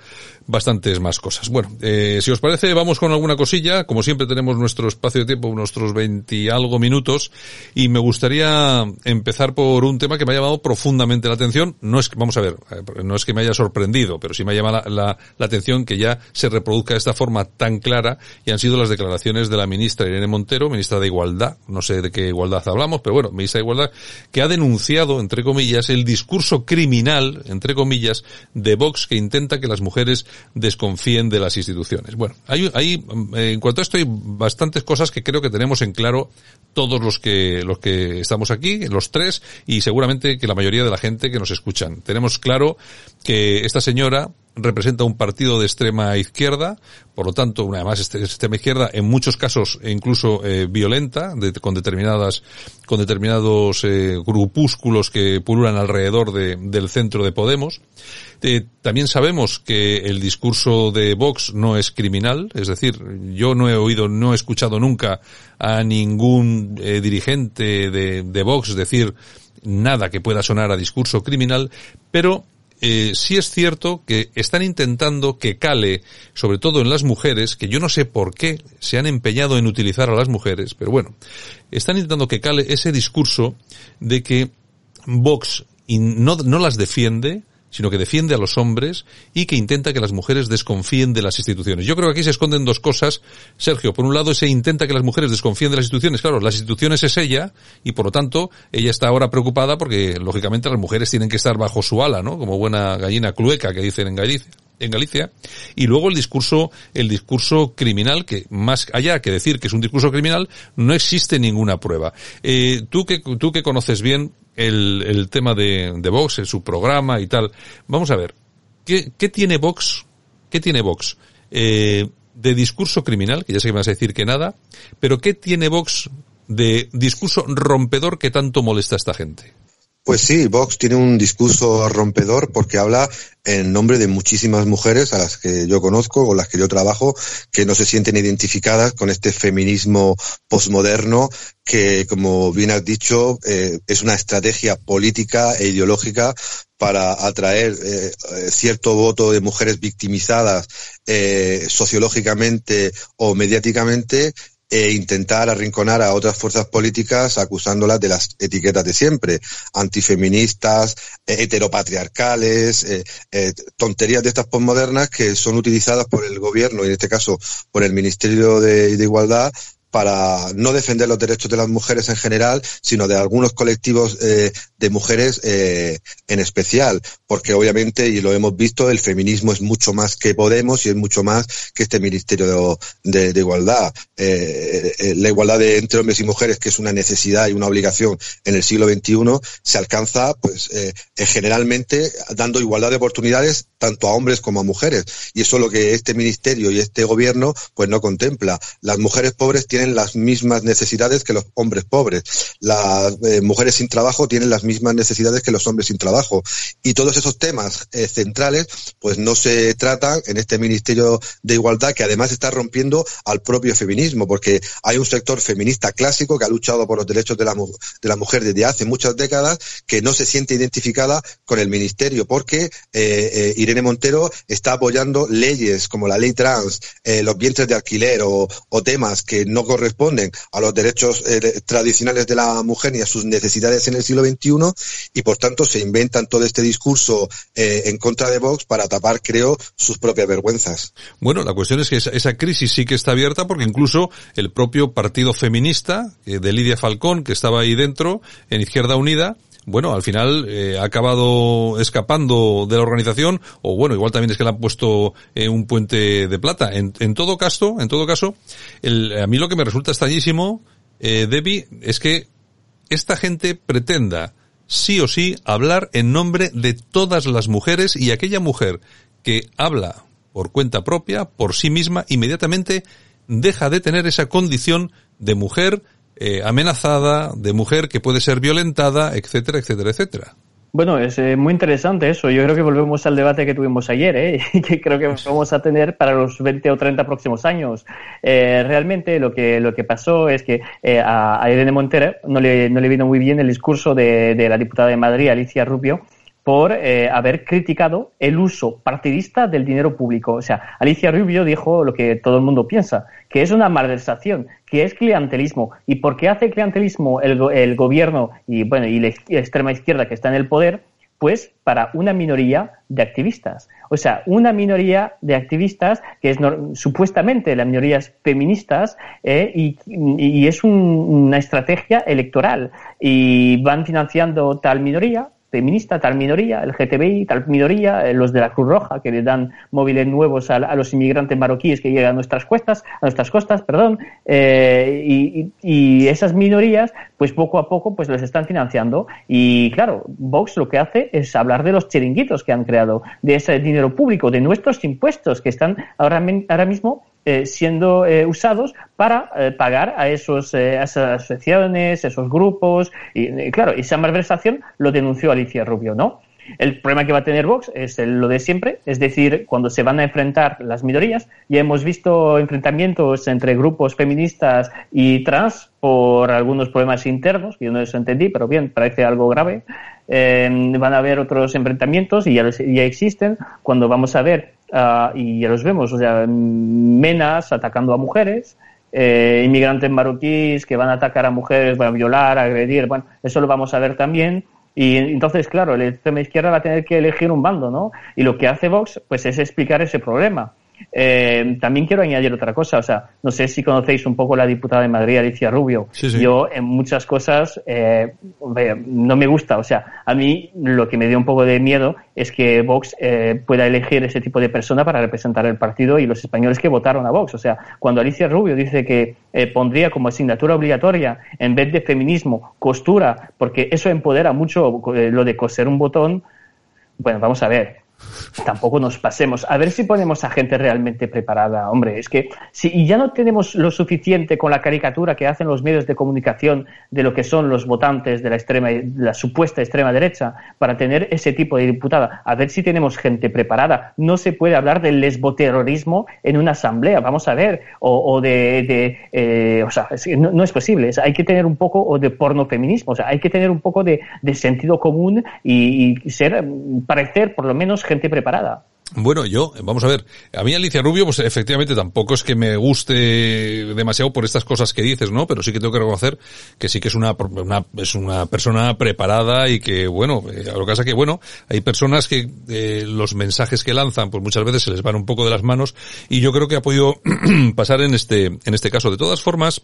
bastantes más cosas. Bueno, eh, si os parece, vamos con alguna cosilla. Como siempre tenemos nuestro espacio de tiempo, nuestros 20 y algo minutos, y me gustaría empezar por un tema que me ha llamado profundamente la atención. No es que, vamos a ver, eh, no es que me haya sorprendido, pero sí me ha llamado la, la- atención que ya se reproduzca de esta forma tan clara, y han sido las declaraciones de la ministra Irene Montero, ministra de Igualdad, no sé de qué igualdad hablamos, pero bueno, ministra de Igualdad, que ha denunciado, entre comillas, el discurso criminal, entre comillas, de Vox que intenta que las mujeres desconfíen de las instituciones. Bueno, hay, en cuanto a esto hay bastantes cosas que creo que tenemos en claro todos los que, los que estamos aquí, los tres, y seguramente que la mayoría de la gente que nos escuchan. Tenemos claro que esta señora representa un partido de extrema izquierda, por lo tanto, una además este- extrema izquierda en muchos casos e incluso eh, violenta, de- con determinadas, con determinados eh, grupúsculos que pululan alrededor de- del centro de Podemos. Eh, también sabemos que el discurso de Vox no es criminal, es decir, yo no he oído, no he escuchado nunca a ningún eh, dirigente de, de Vox decir nada que pueda sonar a discurso criminal, pero eh, sí es cierto que están intentando que cale, sobre todo en las mujeres, que yo no sé por qué se han empeñado en utilizar a las mujeres, pero bueno, están intentando que cale ese discurso de que Vox no, no las defiende, sino que defiende a los hombres y que intenta que las mujeres desconfíen de las instituciones. Yo creo que aquí se esconden dos cosas. Sergio, por un lado, se intenta que las mujeres desconfíen de las instituciones. Claro, las instituciones es ella y por lo tanto ella está ahora preocupada porque lógicamente las mujeres tienen que estar bajo su ala, ¿no? Como buena gallina clueca que dicen en Galicia en Galicia y luego el discurso el discurso criminal que más allá que decir que es un discurso criminal no existe ninguna prueba. Eh, tú que tú que conoces bien el, el tema de, de Vox en su programa y tal vamos a ver qué, qué tiene Vox qué tiene Vox eh, de discurso criminal que ya sé que me vas a decir que nada pero qué tiene Vox de discurso rompedor que tanto molesta a esta gente Pues sí, Vox tiene un discurso rompedor porque habla en nombre de muchísimas mujeres a las que yo conozco, con las que yo trabajo, que no se sienten identificadas con este feminismo posmoderno que, como bien has dicho, eh, es una estrategia política e ideológica para atraer eh, cierto voto de mujeres victimizadas eh, sociológicamente o mediáticamente e intentar arrinconar a otras fuerzas políticas acusándolas de las etiquetas de siempre, antifeministas, eh, heteropatriarcales, eh, eh, tonterías de estas posmodernas que son utilizadas por el gobierno y en este caso por el Ministerio de, de Igualdad para no defender los derechos de las mujeres en general, sino de algunos colectivos eh, de mujeres eh, en especial, porque obviamente, y lo hemos visto, el feminismo es mucho más que Podemos y es mucho más que este Ministerio de, Igualdad. Eh, la igualdad de, entre hombres y mujeres, que es una necesidad y una obligación en el siglo XXI, se alcanza pues generalmente dando igualdad de oportunidades tanto a hombres como a mujeres. Y eso es lo que este ministerio y este gobierno pues no contempla. Las mujeres pobres tienen las mismas necesidades que los hombres pobres. Las eh, mujeres sin trabajo tienen las mismas necesidades que los hombres sin trabajo. Y todos esos temas eh, centrales pues no se tratan en este Ministerio de Igualdad que además está rompiendo al propio feminismo porque hay un sector feminista clásico que ha luchado por los derechos de la, de la mujer desde hace muchas décadas que no se siente identificada con el ministerio porque eh, Irene Montero está apoyando leyes como la ley trans, los vientres de alquiler o temas que no corresponden a los derechos eh, tradicionales de la mujer ni a sus necesidades en el siglo XXI y por tanto se inventan todo este discurso eh, en contra de Vox para tapar, creo, sus propias vergüenzas. Bueno, la cuestión es que esa, esa crisis sí que está abierta porque incluso el propio partido feminista eh, de Lidia Falcón, que estaba ahí dentro, en Izquierda Unida, bueno, al final eh, ha acabado escapando de la organización, o bueno, igual también es que le han puesto eh, un puente de plata. En, todo caso, en todo caso, el, a mí lo que me resulta extrañísimo, eh, Debbie, es que esta gente pretenda sí o sí hablar en nombre de todas las mujeres y aquella mujer que habla por cuenta propia, por sí misma, inmediatamente deja de tener esa condición de mujer eh, amenazada, de mujer que puede ser violentada, etcétera, etcétera, etcétera. Bueno, es eh, muy interesante eso. Yo creo que volvemos al debate que tuvimos ayer, ¿eh? y que creo que vamos a tener para los 20 o 30 próximos años. Eh, realmente lo que, lo que pasó es que eh, a, a Irene Montero no le, no le vino muy bien el discurso de, de la diputada de Madrid, Alicia Rubio, por eh, haber criticado el uso partidista del dinero público. O sea, Alicia Rubio dijo lo que todo el mundo piensa, que es una malversación, que es clientelismo. ¿Y por qué hace clientelismo el, el gobierno y, bueno, y la extrema izquierda que está en el poder? Pues para una minoría de activistas. O sea, una minoría de activistas que es nor- supuestamente la minoría es feministas eh, y, y es un- una estrategia electoral. Y van financiando tal minoría feminista, tal minoría, el GTBI, tal minoría, eh, los de la Cruz Roja que le dan móviles nuevos a, a los inmigrantes marroquíes que llegan a nuestras costas, a nuestras costas, perdón, eh, y, y- esas minorías, pues poco a poco, pues les están financiando. Y claro, Vox lo que hace es hablar de los chiringuitos que han creado, de ese dinero público, de nuestros impuestos que están ahora, ahora mismo eh, siendo eh, usados para eh, pagar a esos a esas asociaciones, esos grupos y, y, claro, esa malversación lo denunció Alicia Rubio, ¿no? El problema que va a tener Vox es lo de siempre, es decir, cuando se van a enfrentar las minorías, ya hemos visto enfrentamientos entre grupos feministas y trans por algunos problemas internos, que yo no los entendí, pero bien, parece algo grave. Eh, van a haber otros enfrentamientos y ya, los- ya existen cuando vamos a ver, ah, y ya los vemos, o sea, menas atacando a mujeres, eh, inmigrantes marroquíes que van a atacar a mujeres, van a violar, a agredir, bueno, eso lo vamos a ver también. Y entonces, claro, la extrema izquierda va a tener que elegir un bando, ¿no? Y lo que hace Vox, pues es explicar ese problema. Eh, también quiero añadir otra cosa, o sea, no sé si conocéis un poco la diputada de Madrid, Alicia Rubio. Sí, sí. Yo en muchas cosas eh, no me gusta, o sea, a mí lo que me dio un poco de miedo es que Vox eh, pueda elegir ese tipo de persona para representar el partido y los españoles que votaron a Vox. O sea, cuando Alicia Rubio dice que eh, pondría como asignatura obligatoria en vez de feminismo costura, porque eso empodera mucho eh, lo de coser un botón, bueno, vamos a ver. Tampoco nos pasemos. A ver si ponemos a gente realmente preparada. Hombre, es que si ya no tenemos lo suficiente con la caricatura que hacen los medios de comunicación de lo que son los votantes de la extrema, la supuesta extrema derecha para tener ese tipo de diputada. A ver si tenemos gente preparada. No se puede hablar del lesboterrorismo en una asamblea. Vamos a ver. O, o de, eh, o sea, no, no es posible. Es- hay que tener un poco o de pornofeminismo. O sea, hay que tener un poco de, de sentido común y, y ser, mm, parecer por lo menos preparada. Bueno, yo, vamos a ver, a mí Alicia Rubio, pues efectivamente tampoco es que me guste demasiado por estas cosas que dices, ¿no? Pero sí que tengo que reconocer que sí que es una, una- es una persona preparada y que, bueno, eh, lo que pasa que, bueno, hay personas que eh, los mensajes que lanzan, pues muchas veces se les van un poco de las manos y yo creo que ha podido pasar en este, en este caso. De todas formas,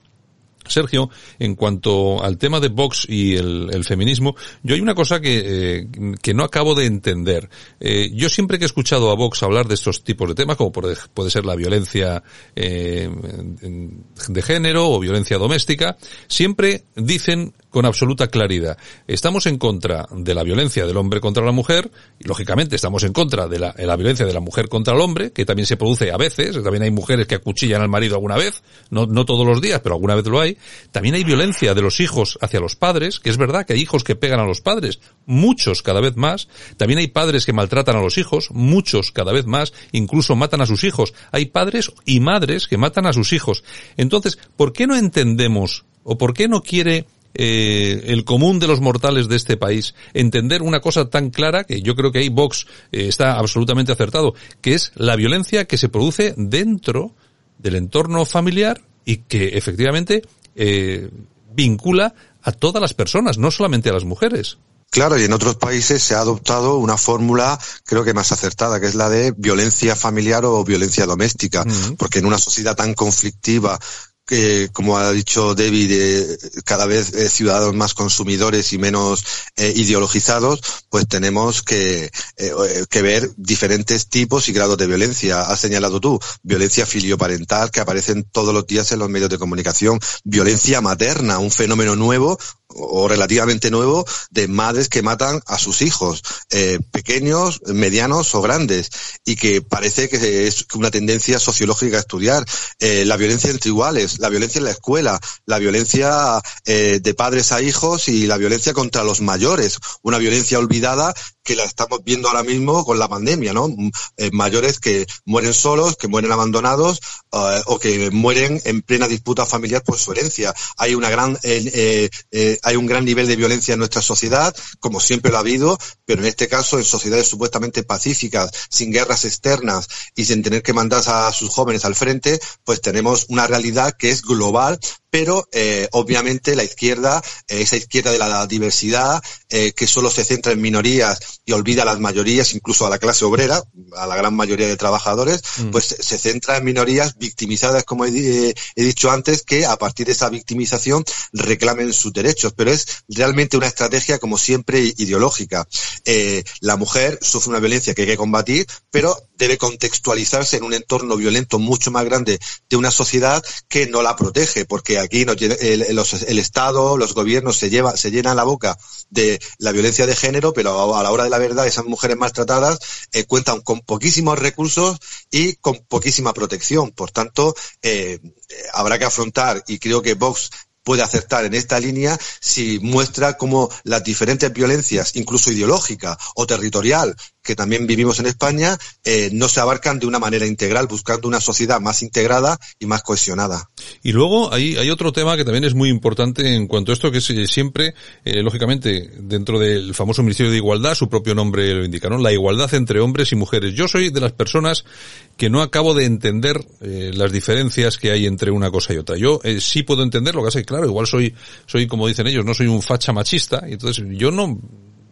Sergio, en cuanto al tema de Vox y el, feminismo, yo hay una cosa que, eh, que no acabo de entender. Eh, yo siempre que he escuchado a Vox hablar de estos tipos de temas, como puede, ser la violencia eh, de género o violencia doméstica, siempre dicen con absoluta claridad, estamos en contra de la violencia del hombre contra la mujer, y lógicamente estamos en contra de la, violencia de la mujer contra el hombre, que también se produce a veces, también hay mujeres que acuchillan al marido alguna vez, no, no todos los días, pero alguna vez lo hay. También hay violencia de los hijos hacia los padres, que es verdad que hay hijos que pegan a los padres, muchos cada vez más. También hay padres que maltratan a los hijos, muchos cada vez más, incluso matan a sus hijos. Hay padres y madres que matan a sus hijos. Entonces, ¿por qué no entendemos o por qué no quiere eh, el común de los mortales de este país entender una cosa tan clara que yo creo que ahí Vox eh, está absolutamente acertado, que es la violencia que se produce dentro del entorno familiar y que efectivamente eh, vincula a todas las personas, no solamente a las mujeres. Claro, y en otros países se ha adoptado una fórmula, creo que más acertada, que es la de violencia familiar o violencia doméstica, porque en una sociedad tan conflictiva que, como ha dicho David, eh, cada vez eh, ciudadanos más consumidores y menos eh, ideologizados, pues tenemos que, eh, que ver diferentes tipos y grados de violencia. Has señalado tú, violencia filioparental que aparecen todos los días en los medios de comunicación, violencia materna, un fenómeno nuevo o relativamente nuevo de madres que matan a sus hijos, eh, pequeños, medianos o grandes, y que parece que es una tendencia sociológica a estudiar. Eh, la violencia entre iguales, la violencia en la escuela, la violencia eh, de padres a hijos y la violencia contra los mayores, una violencia olvidada que la estamos viendo ahora mismo con la pandemia, ¿no? Eh, mayores que mueren solos, que mueren abandonados eh, o que mueren en plena disputa familiar por su herencia. Hay una gran eh, hay un gran nivel de violencia en nuestra sociedad, como siempre lo ha habido, pero en este caso en sociedades supuestamente pacíficas, sin guerras externas y sin tener que mandar a sus jóvenes al frente, pues tenemos una realidad que es global, pero eh, obviamente la izquierda, eh, esa izquierda de la diversidad, eh, que solo se centra en minorías y olvida a las mayorías, incluso a la clase obrera, a la gran mayoría de trabajadores, Mm. pues se centra en minorías victimizadas, como he, eh, he dicho antes, que a partir de esa victimización reclamen sus derechos. Pero es realmente una estrategia, como siempre, ideológica. Eh, la mujer sufre una violencia que hay que combatir, pero debe contextualizarse en un entorno violento mucho más grande de una sociedad que no la protege, porque aquí el, los- el Estado, los gobiernos se lleva, se llenan la boca de la violencia de género, pero a, la hora de la verdad esas mujeres maltratadas eh, cuentan con poquísimos recursos y con poquísima protección. Por tanto, eh, habrá que afrontar, y creo que Vox puede acertar en esta línea si muestra cómo las diferentes violencias, incluso ideológica o territorial, que también vivimos en España, eh, no se abarcan de una manera integral, buscando una sociedad más integrada y más cohesionada. Y luego hay, hay otro tema que también es muy importante en cuanto a esto, que es eh, siempre, eh, lógicamente, dentro del famoso Ministerio de Igualdad, su propio nombre lo indica, ¿no? La igualdad entre hombres y mujeres. Yo soy de las personas que no acabo de entender eh, las diferencias que hay entre una cosa y otra. Yo sí puedo entender lo que hace, claro, igual soy, soy como dicen ellos, no soy un facha machista, entonces yo no,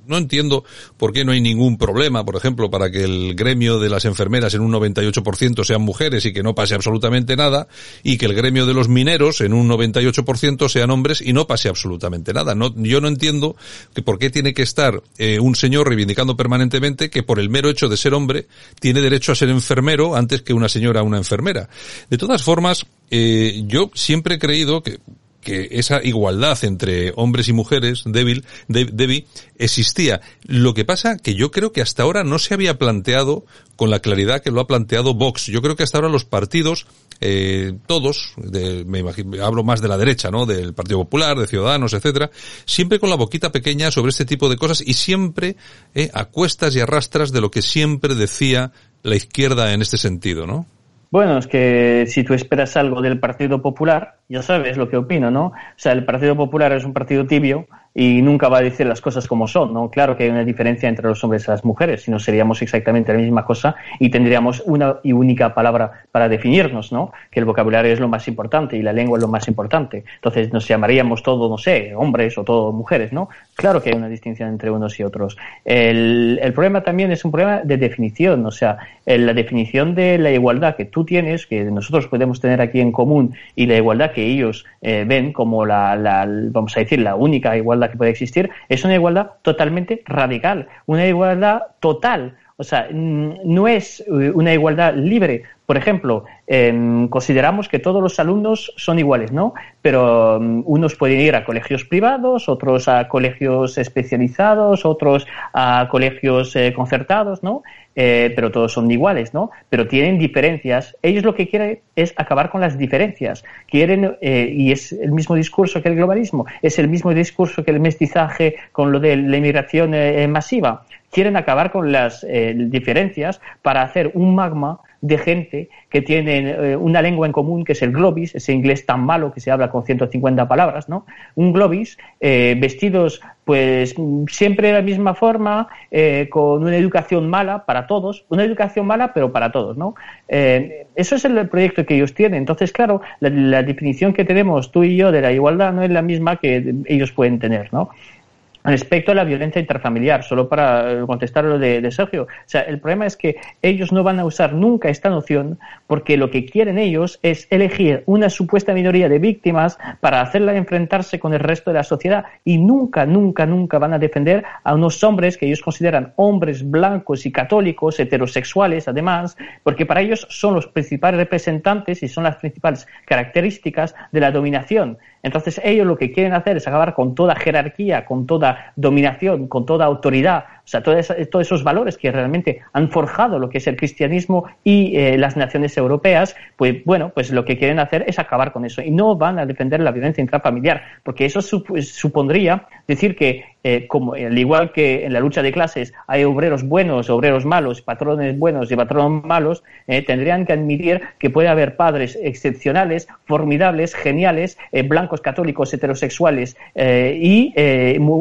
no entiendo por qué no hay ningún problema, por ejemplo, para que el gremio de las enfermeras en un 98% sean mujeres y que no pase absolutamente nada, y que el gremio de los mineros en un 98% sean hombres y no pase absolutamente nada. No, yo no entiendo que por qué tiene que estar eh, un señor reivindicando permanentemente que por el mero hecho de ser hombre tiene derecho a ser enfermero antes que una señora una enfermera. De todas formas, eh, yo siempre he creído que que esa igualdad entre hombres y mujeres, débil, existía. Lo que pasa que yo creo que hasta ahora no se había planteado con la claridad que lo ha planteado Vox. Yo creo que hasta ahora los partidos, eh, todos, de- me imagino, hablo más de la derecha, ¿no? Del Partido Popular, de Ciudadanos, etcétera, siempre con la boquita pequeña sobre este tipo de cosas y siempre eh, a cuestas y arrastras de lo que siempre decía la izquierda en este sentido, ¿no? Bueno, es que si tú esperas algo del Partido Popular, ya sabes lo que opino, ¿no? O sea, el Partido Popular es un partido tibio y nunca va a decir las cosas como son, ¿no? Claro que hay una diferencia entre los hombres y las mujeres, si no seríamos exactamente la misma cosa y tendríamos una y única palabra para definirnos, ¿no? Que el vocabulario es lo más importante y la lengua es lo más importante. Entonces nos llamaríamos todo, no sé, hombres o todo mujeres, ¿no? Claro que hay una distinción entre unos y otros. El, el problema también es un problema de definición, o sea, la definición de la igualdad que tú tienes, que nosotros podemos tener aquí en común, y la igualdad que ellos eh, ven como la, la- vamos a decir, la única igualdad que puede existir, es una igualdad totalmente radical, una igualdad total. O sea, mm, no es eh, una igualdad libre. Por ejemplo, em, consideramos que todos los alumnos son iguales, ¿no? Pero mm, unos pueden ir a colegios privados, otros a colegios especializados, otros a colegios eh, concertados, ¿no? Eh, pero todos son iguales, ¿no? Pero tienen diferencias. Ellos lo que quieren es acabar con las diferencias. Quieren, eh, y es el mismo discurso que el globalismo, es el mismo discurso que el mestizaje con lo de la inmigración eh, masiva. Quieren acabar con las eh, diferencias para hacer un magma de gente que tienen eh, una lengua en común que es el globis, ese inglés tan malo que se habla con 150 palabras, ¿no? Un globis, eh, vestidos pues siempre de la misma forma, eh, con una educación mala para todos, una educación mala pero para todos, ¿no? Eso es el proyecto que ellos tienen. Entonces, claro, la, la definición que tenemos tú y yo de la igualdad no es la misma que ellos pueden tener, ¿no? Respecto a la violencia intrafamiliar, solo para eh, contestar lo de, de Sergio, o sea, el problema es que ellos no van a usar nunca esta noción porque lo que quieren ellos es elegir una supuesta minoría de víctimas para hacerla enfrentarse con el resto de la sociedad y nunca, nunca, nunca van a defender a unos hombres que ellos consideran hombres blancos y católicos, heterosexuales además, porque para ellos son los principales representantes y son las principales características de la dominación. Entonces ellos lo que quieren hacer es acabar con toda jerarquía, con toda dominación, con toda autoridad, o sea, todos esos valores que realmente han forjado lo que es el cristianismo y eh, las naciones europeas, pues bueno, pues lo que quieren hacer es acabar con eso y no van a defender la violencia intrafamiliar, porque eso sup- supondría decir que eh, como al igual que en la lucha de clases hay obreros buenos, obreros malos, patrones buenos y patronos malos, eh, tendrían que admitir que puede haber padres excepcionales, formidables, geniales, blancos, católicos, heterosexuales y,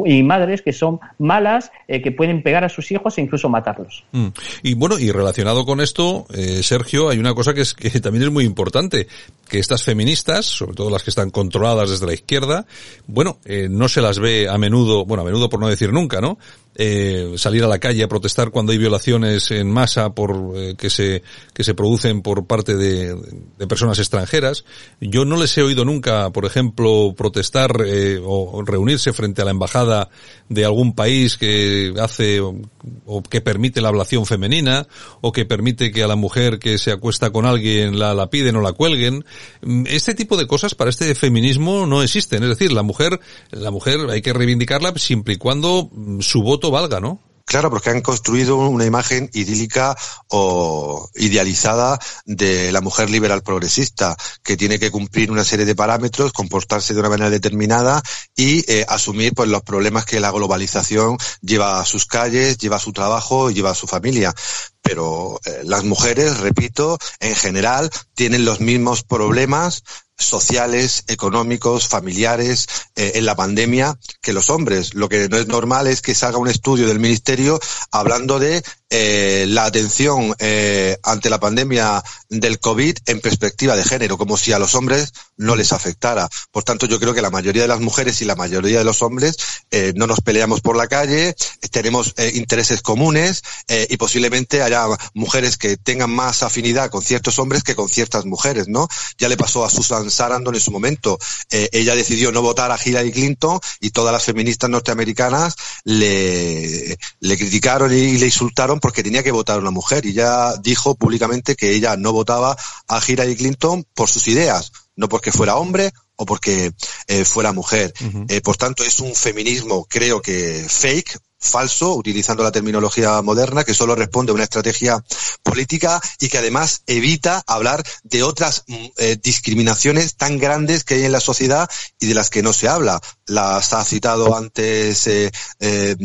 y madres que son malas, eh, que pueden pegar a sus hijos e incluso matarlos. Mm. Y bueno, y relacionado con esto, eh, Sergio, hay una cosa que es que también es muy importante, que estas feministas, sobre todo las que están controladas desde la izquierda, bueno, eh, no se las ve a menudo, bueno, a menudo por no decir nunca, ¿no? Eh, salir a la calle a protestar cuando hay violaciones en masa por eh, que se que se producen por parte de, de personas extranjeras. Yo no les he oído nunca, por ejemplo, protestar eh, o reunirse frente a la embajada de algún país que hace o, que permite la ablación femenina o que permite que a la mujer que se acuesta con alguien la, la piden o la cuelguen. Mm, Este tipo de cosas para este feminismo no existen. Es decir, la mujer, la mujer hay que reivindicarla siempre y cuando mm, su voto valga, ¿no? Claro, porque han construido una imagen idílica o idealizada de la mujer liberal progresista, que tiene que cumplir una serie de parámetros, comportarse de una manera determinada y eh, asumir pues los problemas que la globalización lleva a sus calles, lleva a su trabajo lleva a su familia. Pero eh, las mujeres, repito, en general tienen los mismos problemas sociales, económicos, familiares eh, en la pandemia que los hombres. Lo que no es normal es que se haga un estudio del ministerio hablando de eh, la atención eh, ante la pandemia del COVID en perspectiva de género, como si a los hombres no les afectara. Por tanto, yo creo que la mayoría de las mujeres y la mayoría de los hombres eh, no nos peleamos por la calle, tenemos eh, intereses comunes eh, y posiblemente haya mujeres que tengan más afinidad con ciertos hombres que con ciertas mujeres, ¿no? Ya le pasó a Susan Sarandon en su momento. Ella decidió no votar a Hillary Clinton y todas las feministas norteamericanas le, le criticaron y le insultaron porque tenía que votar a una mujer y ya dijo públicamente que ella no votaba a Hillary Clinton por sus ideas, no porque fuera hombre o porque eh, fuera mujer. Eh, por tanto, es un feminismo, creo que fake, falso, utilizando la terminología moderna, que solo responde a una estrategia política y que además evita hablar de otras mm, eh, discriminaciones tan grandes que hay en la sociedad y de las que no se habla. Las ha citado antes eh, eh,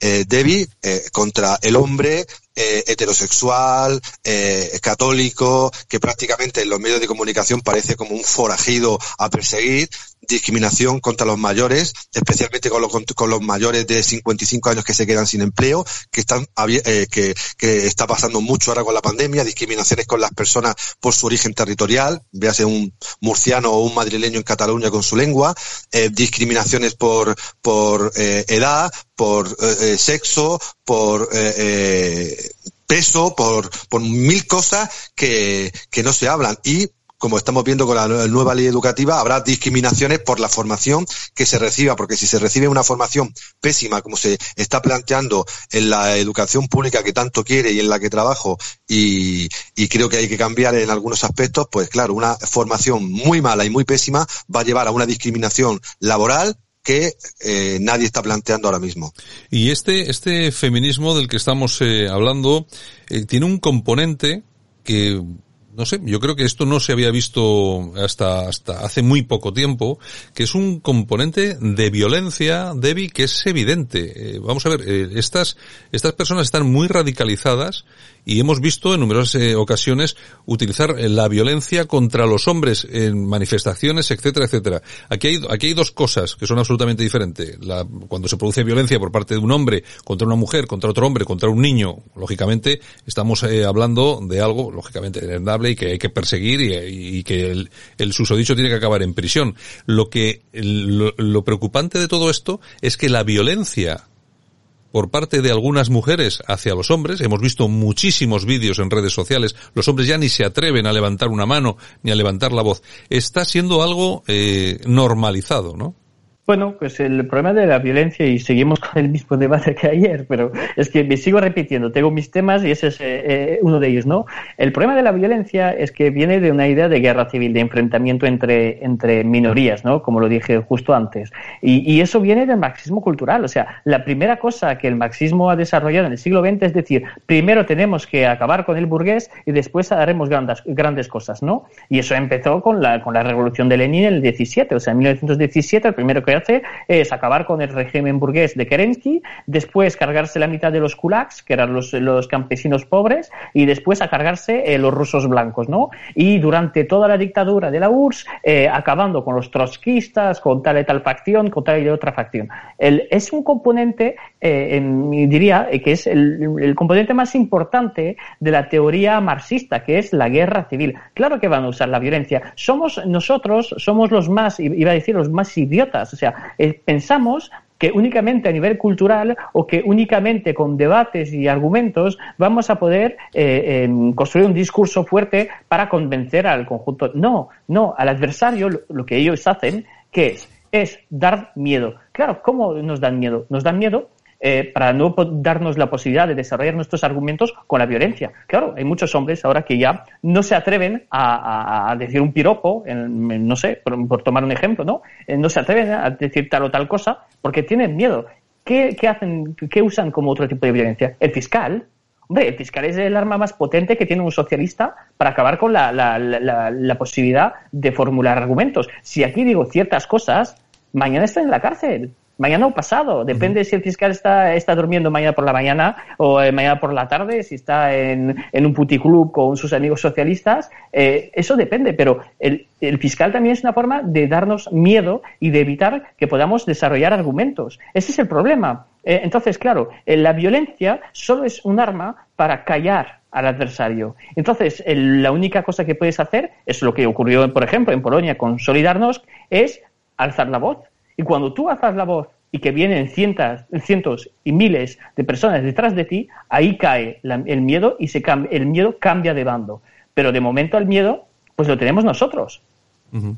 eh, Debbie contra el hombre eh, heterosexual, eh, católico, que prácticamente en los medios de comunicación parece como un forajido a perseguir, discriminación contra los mayores, especialmente con los, con los mayores de 55 años que se quedan sin empleo, que están eh, que, que está pasando mucho ahora con la pandemia, discriminaciones con las personas por su origen territorial, véase un murciano o un madrileño en Cataluña con su lengua, eh, discriminaciones por, por eh, edad, por eh, eh, sexo, por peso, por, por mil cosas que, que no se hablan. Y como estamos viendo con la nue- nueva ley educativa, habrá discriminaciones por la formación que se reciba, porque si se recibe una formación pésima, como se está planteando en la educación pública que tanto quiere y en la que trabajo, y, y creo que hay que cambiar en algunos aspectos, pues claro, una formación muy mala y muy pésima va a llevar a una discriminación laboral que eh, nadie está planteando ahora mismo. Y este, este feminismo del que estamos eh, hablando eh, tiene un componente que no sé, yo creo que esto no se había visto hasta, hasta hace muy poco tiempo, que es un componente de violencia, Debbie, que es evidente. Eh, vamos a ver, eh, estas, estas personas están muy radicalizadas y hemos visto en numerosas eh, ocasiones utilizar eh, la violencia contra los hombres en manifestaciones, etcétera, etcétera. Aquí hay, aquí hay dos cosas que son absolutamente diferentes. La, cuando se produce violencia por parte de un hombre contra una mujer, contra otro hombre, contra un niño, lógicamente estamos eh, hablando de algo, lógicamente, deleznable y que hay que perseguir y, que el, el susodicho tiene que acabar en prisión. Lo que, lo preocupante de todo esto es que la violencia por parte de algunas mujeres hacia los hombres. Hemos visto muchísimos vídeos en redes sociales. Los hombres ya ni se atreven a levantar una mano ni a levantar la voz. Está siendo algo eh, normalizado, ¿no? Bueno, pues el problema de la violencia, y seguimos con el mismo debate que ayer, pero es que me sigo repitiendo, tengo mis temas y ese es eh, eh, uno de ellos, ¿no? El problema de la violencia es que viene de una idea de guerra civil, de enfrentamiento entre, entre minorías, ¿no? Como lo dije justo antes. Y, y eso viene del marxismo cultural, o sea, la primera cosa que el marxismo ha desarrollado en el siglo XX es decir, primero tenemos que acabar con el burgués y después haremos grandes, grandes cosas, ¿no? Y eso empezó con la, con la revolución de Lenin en el 17, o sea, en 1917 el primero que hace es acabar con el régimen burgués de Kerensky, después cargarse la mitad de los kulaks, que eran los, los campesinos pobres, y después a cargarse eh, los rusos blancos, ¿no? Y durante toda la dictadura de la URSS, eh, acabando con los trotskistas, con tal y tal facción, con tal y otra facción. El, es un componente, eh, en- diría, eh, que es el, el componente más importante de la teoría marxista, que es la guerra civil. Claro que van a usar la violencia. Somos nosotros, somos los más, iba a decir, los más idiotas. O sea, eh, pensamos que únicamente a nivel cultural o que únicamente con debates y argumentos vamos a poder eh, em, construir un discurso fuerte para convencer al conjunto. No, no, al adversario lo, lo que ellos hacen, que es? Es dar miedo. Claro, ¿cómo nos dan miedo? Nos dan miedo eh, para no darnos la posibilidad de desarrollar nuestros argumentos con la violencia. Claro, hay muchos hombres ahora que ya no se atreven a, decir un piropo, en- no sé, por, tomar un ejemplo, ¿no? Eh, no se atreven a decir tal o tal cosa porque tienen miedo. ¿qué, hacen, qué usan como otro tipo de violencia? El fiscal. Hombre, el fiscal es el arma más potente que tiene un socialista para acabar con la, la, posibilidad de formular argumentos. Si aquí digo ciertas cosas, mañana estoy en la cárcel mañana o pasado. Depende si el fiscal está, está durmiendo mañana por la mañana o eh, mañana por la tarde, si está en, en un puticlub con sus amigos socialistas. Eh, eso depende, pero el, el, fiscal también es una forma de darnos miedo y de evitar que podamos desarrollar argumentos. Ese es el problema. Eh, entonces, claro, la violencia solo es un arma para callar al adversario. Entonces, el, la única cosa que puedes hacer es lo que ocurrió, por ejemplo, en Polonia con Solidarnosc, es alzar la voz y cuando tú alzas la voz y que vienen cientos, cientos y miles de personas detrás de ti, ahí cae el miedo y se el miedo cambia de bando. Pero de momento el miedo, pues lo tenemos nosotros.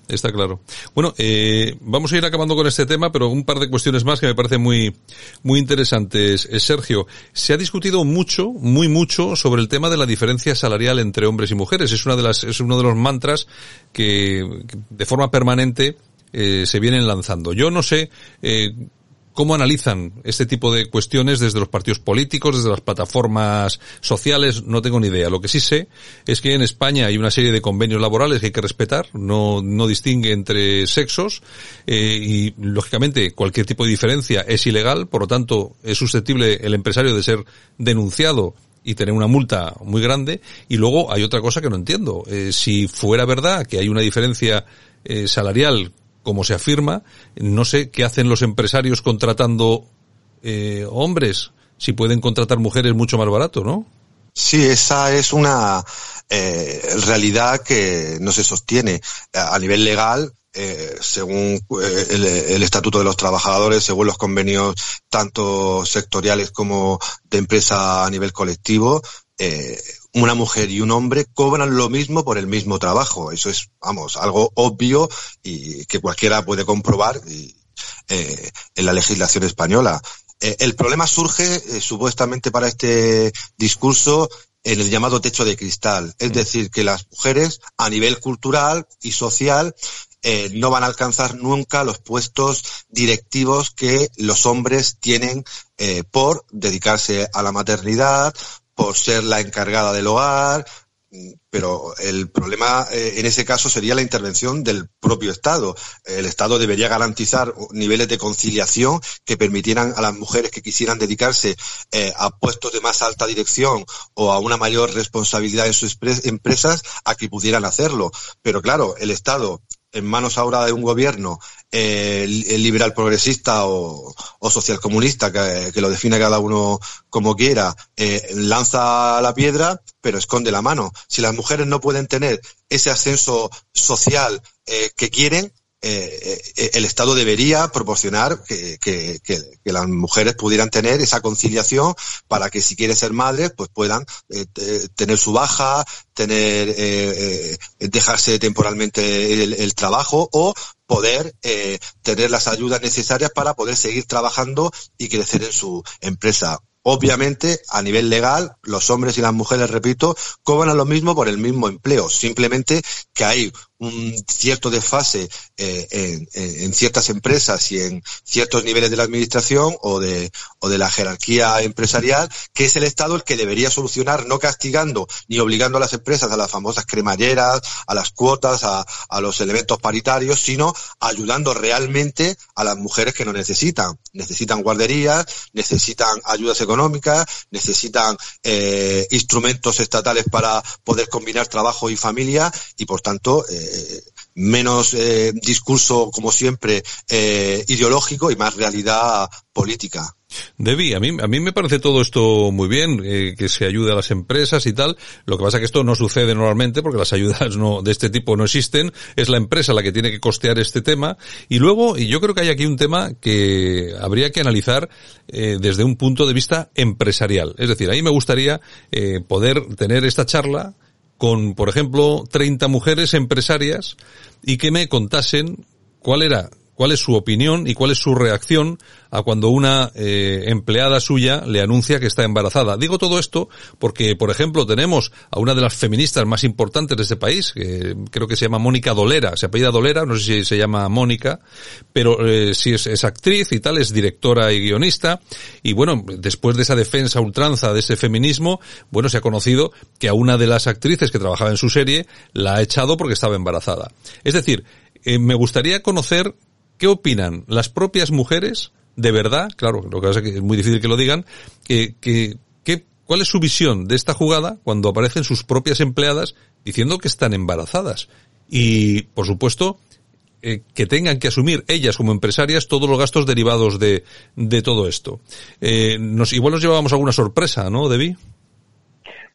Está claro. Bueno, eh, vamos a ir acabando con este tema, pero un par de cuestiones más que me parecen muy, muy interesantes. Eh, Sergio, se ha discutido mucho, muy mucho, sobre el tema de la diferencia salarial entre hombres y mujeres. Es una de las, es uno de los mantras que de forma permanente eh, se vienen lanzando. Yo no sé eh, cómo analizan este tipo de cuestiones desde los partidos políticos, desde las plataformas sociales, no tengo ni idea. Lo que sí sé es que en España hay una serie de convenios laborales que hay que respetar, no, no distingue entre sexos eh, y lógicamente cualquier tipo de diferencia es ilegal, por lo tanto es susceptible el empresario de ser denunciado y tener una multa muy grande. Y luego hay otra cosa que no entiendo. Eh, si fuera verdad que hay una diferencia eh, salarial como se afirma, no sé qué hacen los empresarios contratando eh, hombres, si pueden contratar mujeres mucho más barato, ¿no? Sí, esa es una eh, realidad que no se sostiene a nivel legal. Eh, según eh, el, el, Estatuto de los Trabajadores, según los convenios tanto sectoriales como de empresa a nivel colectivo, eh, una mujer y un hombre cobran lo mismo por el mismo trabajo. Eso es, vamos, algo obvio y que cualquiera puede comprobar y, eh, en la legislación española. Eh, el problema surge eh, supuestamente para este discurso en el llamado techo de cristal. Es decir, que las mujeres a nivel cultural y social eh, no van a alcanzar nunca los puestos directivos que los hombres tienen eh, por dedicarse a la maternidad, por ser la encargada del hogar, pero el problema eh, en ese caso sería la intervención del propio Estado. El Estado debería garantizar niveles de conciliación que permitieran a las mujeres que quisieran dedicarse eh, a puestos de más alta dirección o a una mayor responsabilidad en sus empresas a que pudieran hacerlo. Pero claro, el Estado en manos ahora de un gobierno eh, liberal progresista o, o social comunista, que, que, lo define cada uno como quiera, eh, lanza la piedra, pero esconde la mano. Si las mujeres no pueden tener ese ascenso social eh, que quieren, eh, eh, el Estado debería proporcionar que, las mujeres pudieran tener esa conciliación para que si quieren ser madres, pues puedan eh, tener su baja, tener dejarse temporalmente el, el, trabajo o poder tener las ayudas necesarias para poder seguir trabajando y crecer en su empresa. Obviamente, a nivel legal, los hombres y las mujeres, repito, cobran lo mismo por el mismo empleo. Simplemente que hay un cierto desfase eh, en, ciertas empresas y en ciertos niveles de la administración o de, o de la jerarquía empresarial, que es el Estado el que debería solucionar, no castigando ni obligando a las empresas a las famosas cremalleras, a las cuotas, a, los elementos paritarios, sino ayudando realmente a las mujeres que no necesitan. Necesitan guarderías, necesitan ayudas económicas, necesitan eh, instrumentos estatales para poder combinar trabajo y familia y, por tanto, eh, menos eh, discurso, como siempre, eh, ideológico y más realidad política. Debbie, a mí, a mí me parece todo esto muy bien, eh, que se ayude a las empresas y tal. Lo que pasa es que esto no sucede normalmente porque las ayudas no, de este tipo no existen. Es la empresa la que tiene que costear este tema. Y luego, y yo creo que hay aquí un tema que habría que analizar eh, desde un punto de vista empresarial. Es decir, ahí me gustaría eh, poder tener esta charla con, por ejemplo, 30 mujeres empresarias y que me contasen cuál era cuál es su opinión y cuál es su reacción a cuando una eh, empleada suya le anuncia que está embarazada. Digo todo esto porque, por ejemplo, tenemos a una de las feministas más importantes de este país, que creo que se llama Mónica Dolera, se apellida Dolera, no sé si se llama Mónica, pero eh, sí es, actriz y tal, es directora y guionista, y bueno, después de esa defensa ultranza de ese feminismo, bueno, se ha conocido que a una de las actrices que trabajaba en su serie la ha echado porque estaba embarazada. Es decir, eh, me gustaría conocer qué opinan las propias mujeres de verdad, claro, lo que pasa es que es muy difícil que lo digan, que, cuál es su visión de esta jugada cuando aparecen sus propias empleadas diciendo que están embarazadas. Y, por supuesto, eh, que tengan que asumir ellas como empresarias todos los gastos derivados de, de todo esto. Eh, nos, igual nos llevábamos alguna sorpresa, ¿no, Debbie?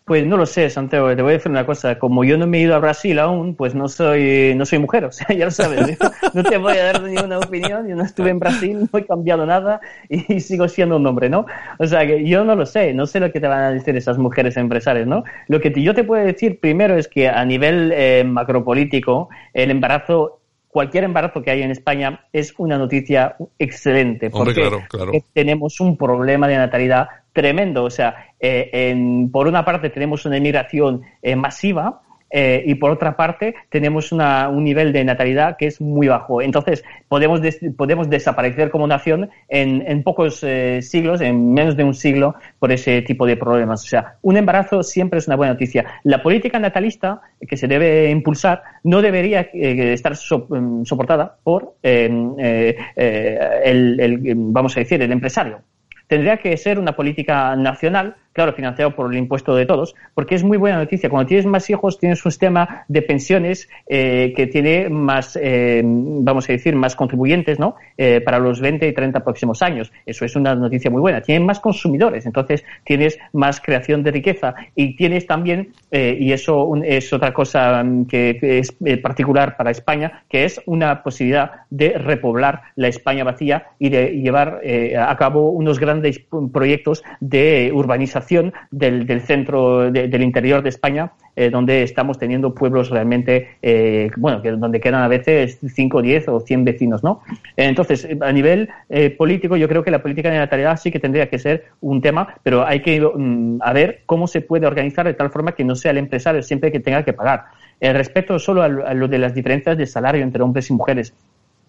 Pues no lo sé, Santiago, te voy a decir una cosa, como yo no me he ido a Brasil aún, pues no soy, no soy mujer, o sea, ya lo sabes, ¿no? no te voy a dar ninguna opinión, yo no estuve en Brasil, no he cambiado nada y sigo siendo un hombre, ¿no? O sea, que yo no lo sé, no sé lo que te van a decir esas mujeres empresarias, ¿no? Lo que yo te puedo decir primero es que a nivel eh, macropolítico, el embarazo cualquier embarazo que hay en España es una noticia excelente. Hombre, porque claro, claro. tenemos un problema de natalidad tremendo. O sea, eh, en- por una parte tenemos una inmigración eh, masiva. Eh, y por otra parte tenemos una- un nivel de natalidad que es muy bajo. Entonces podemos, des- podemos desaparecer como nación en, en pocos eh, siglos, en menos de un siglo, por ese tipo de problemas. O sea, un embarazo siempre es una buena noticia. La política natalista que se debe impulsar no debería eh, estar mm, soportada por eh, el, el, vamos a decir, el empresario tendría que ser una política nacional, claro, financiado por el impuesto de todos, porque es muy buena noticia. Cuando tienes más hijos, tienes un sistema de pensiones eh, que tiene más, eh, vamos a decir, más contribuyentes, ¿no? Eh, para los 20 y 30 próximos años. Eso es una noticia muy buena. Tienen más consumidores, entonces tienes más creación de riqueza y tienes también, eh, y eso un- es otra cosa mm, que, es eh, particular para España, que es una posibilidad de repoblar la España vacía y de llevar eh, a cabo unos grandes proyectos de urbanización del, centro, de- del interior de España, eh, donde estamos teniendo pueblos realmente, eh, bueno, que, donde quedan a veces 5, 10 o 100 vecinos, ¿no? Entonces, a nivel eh, político, yo creo que la política de natalidad sí que tendría que ser un tema, pero hay que mm, a ver cómo se puede organizar de tal forma que no sea el empresario siempre que tenga que pagar. Eh, respecto solo a lo, a lo de las diferencias de salario entre hombres y mujeres,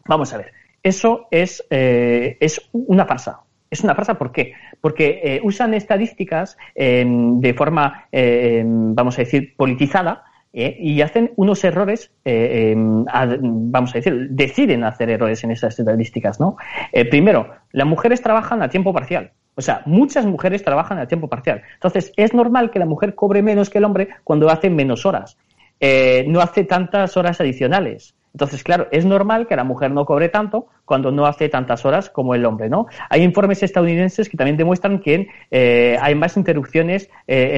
vamos a ver, eso es, es una farsa. Es una farsa, ¿por qué? Porque eh, usan estadísticas eh, de forma, eh, vamos a decir, politizada eh, y hacen unos errores, eh, a- vamos a decir, deciden hacer errores en esas estadísticas, ¿no? Primero, las mujeres trabajan a tiempo parcial. O sea, muchas mujeres trabajan a tiempo parcial. Entonces, es normal que la mujer cobre menos que el hombre cuando hace menos horas. No hace tantas horas adicionales. Entonces, claro, es normal que la mujer no cobre tanto cuando no hace tantas horas como el hombre, ¿no? Hay informes estadounidenses que también demuestran que eh, hay más interrupciones eh,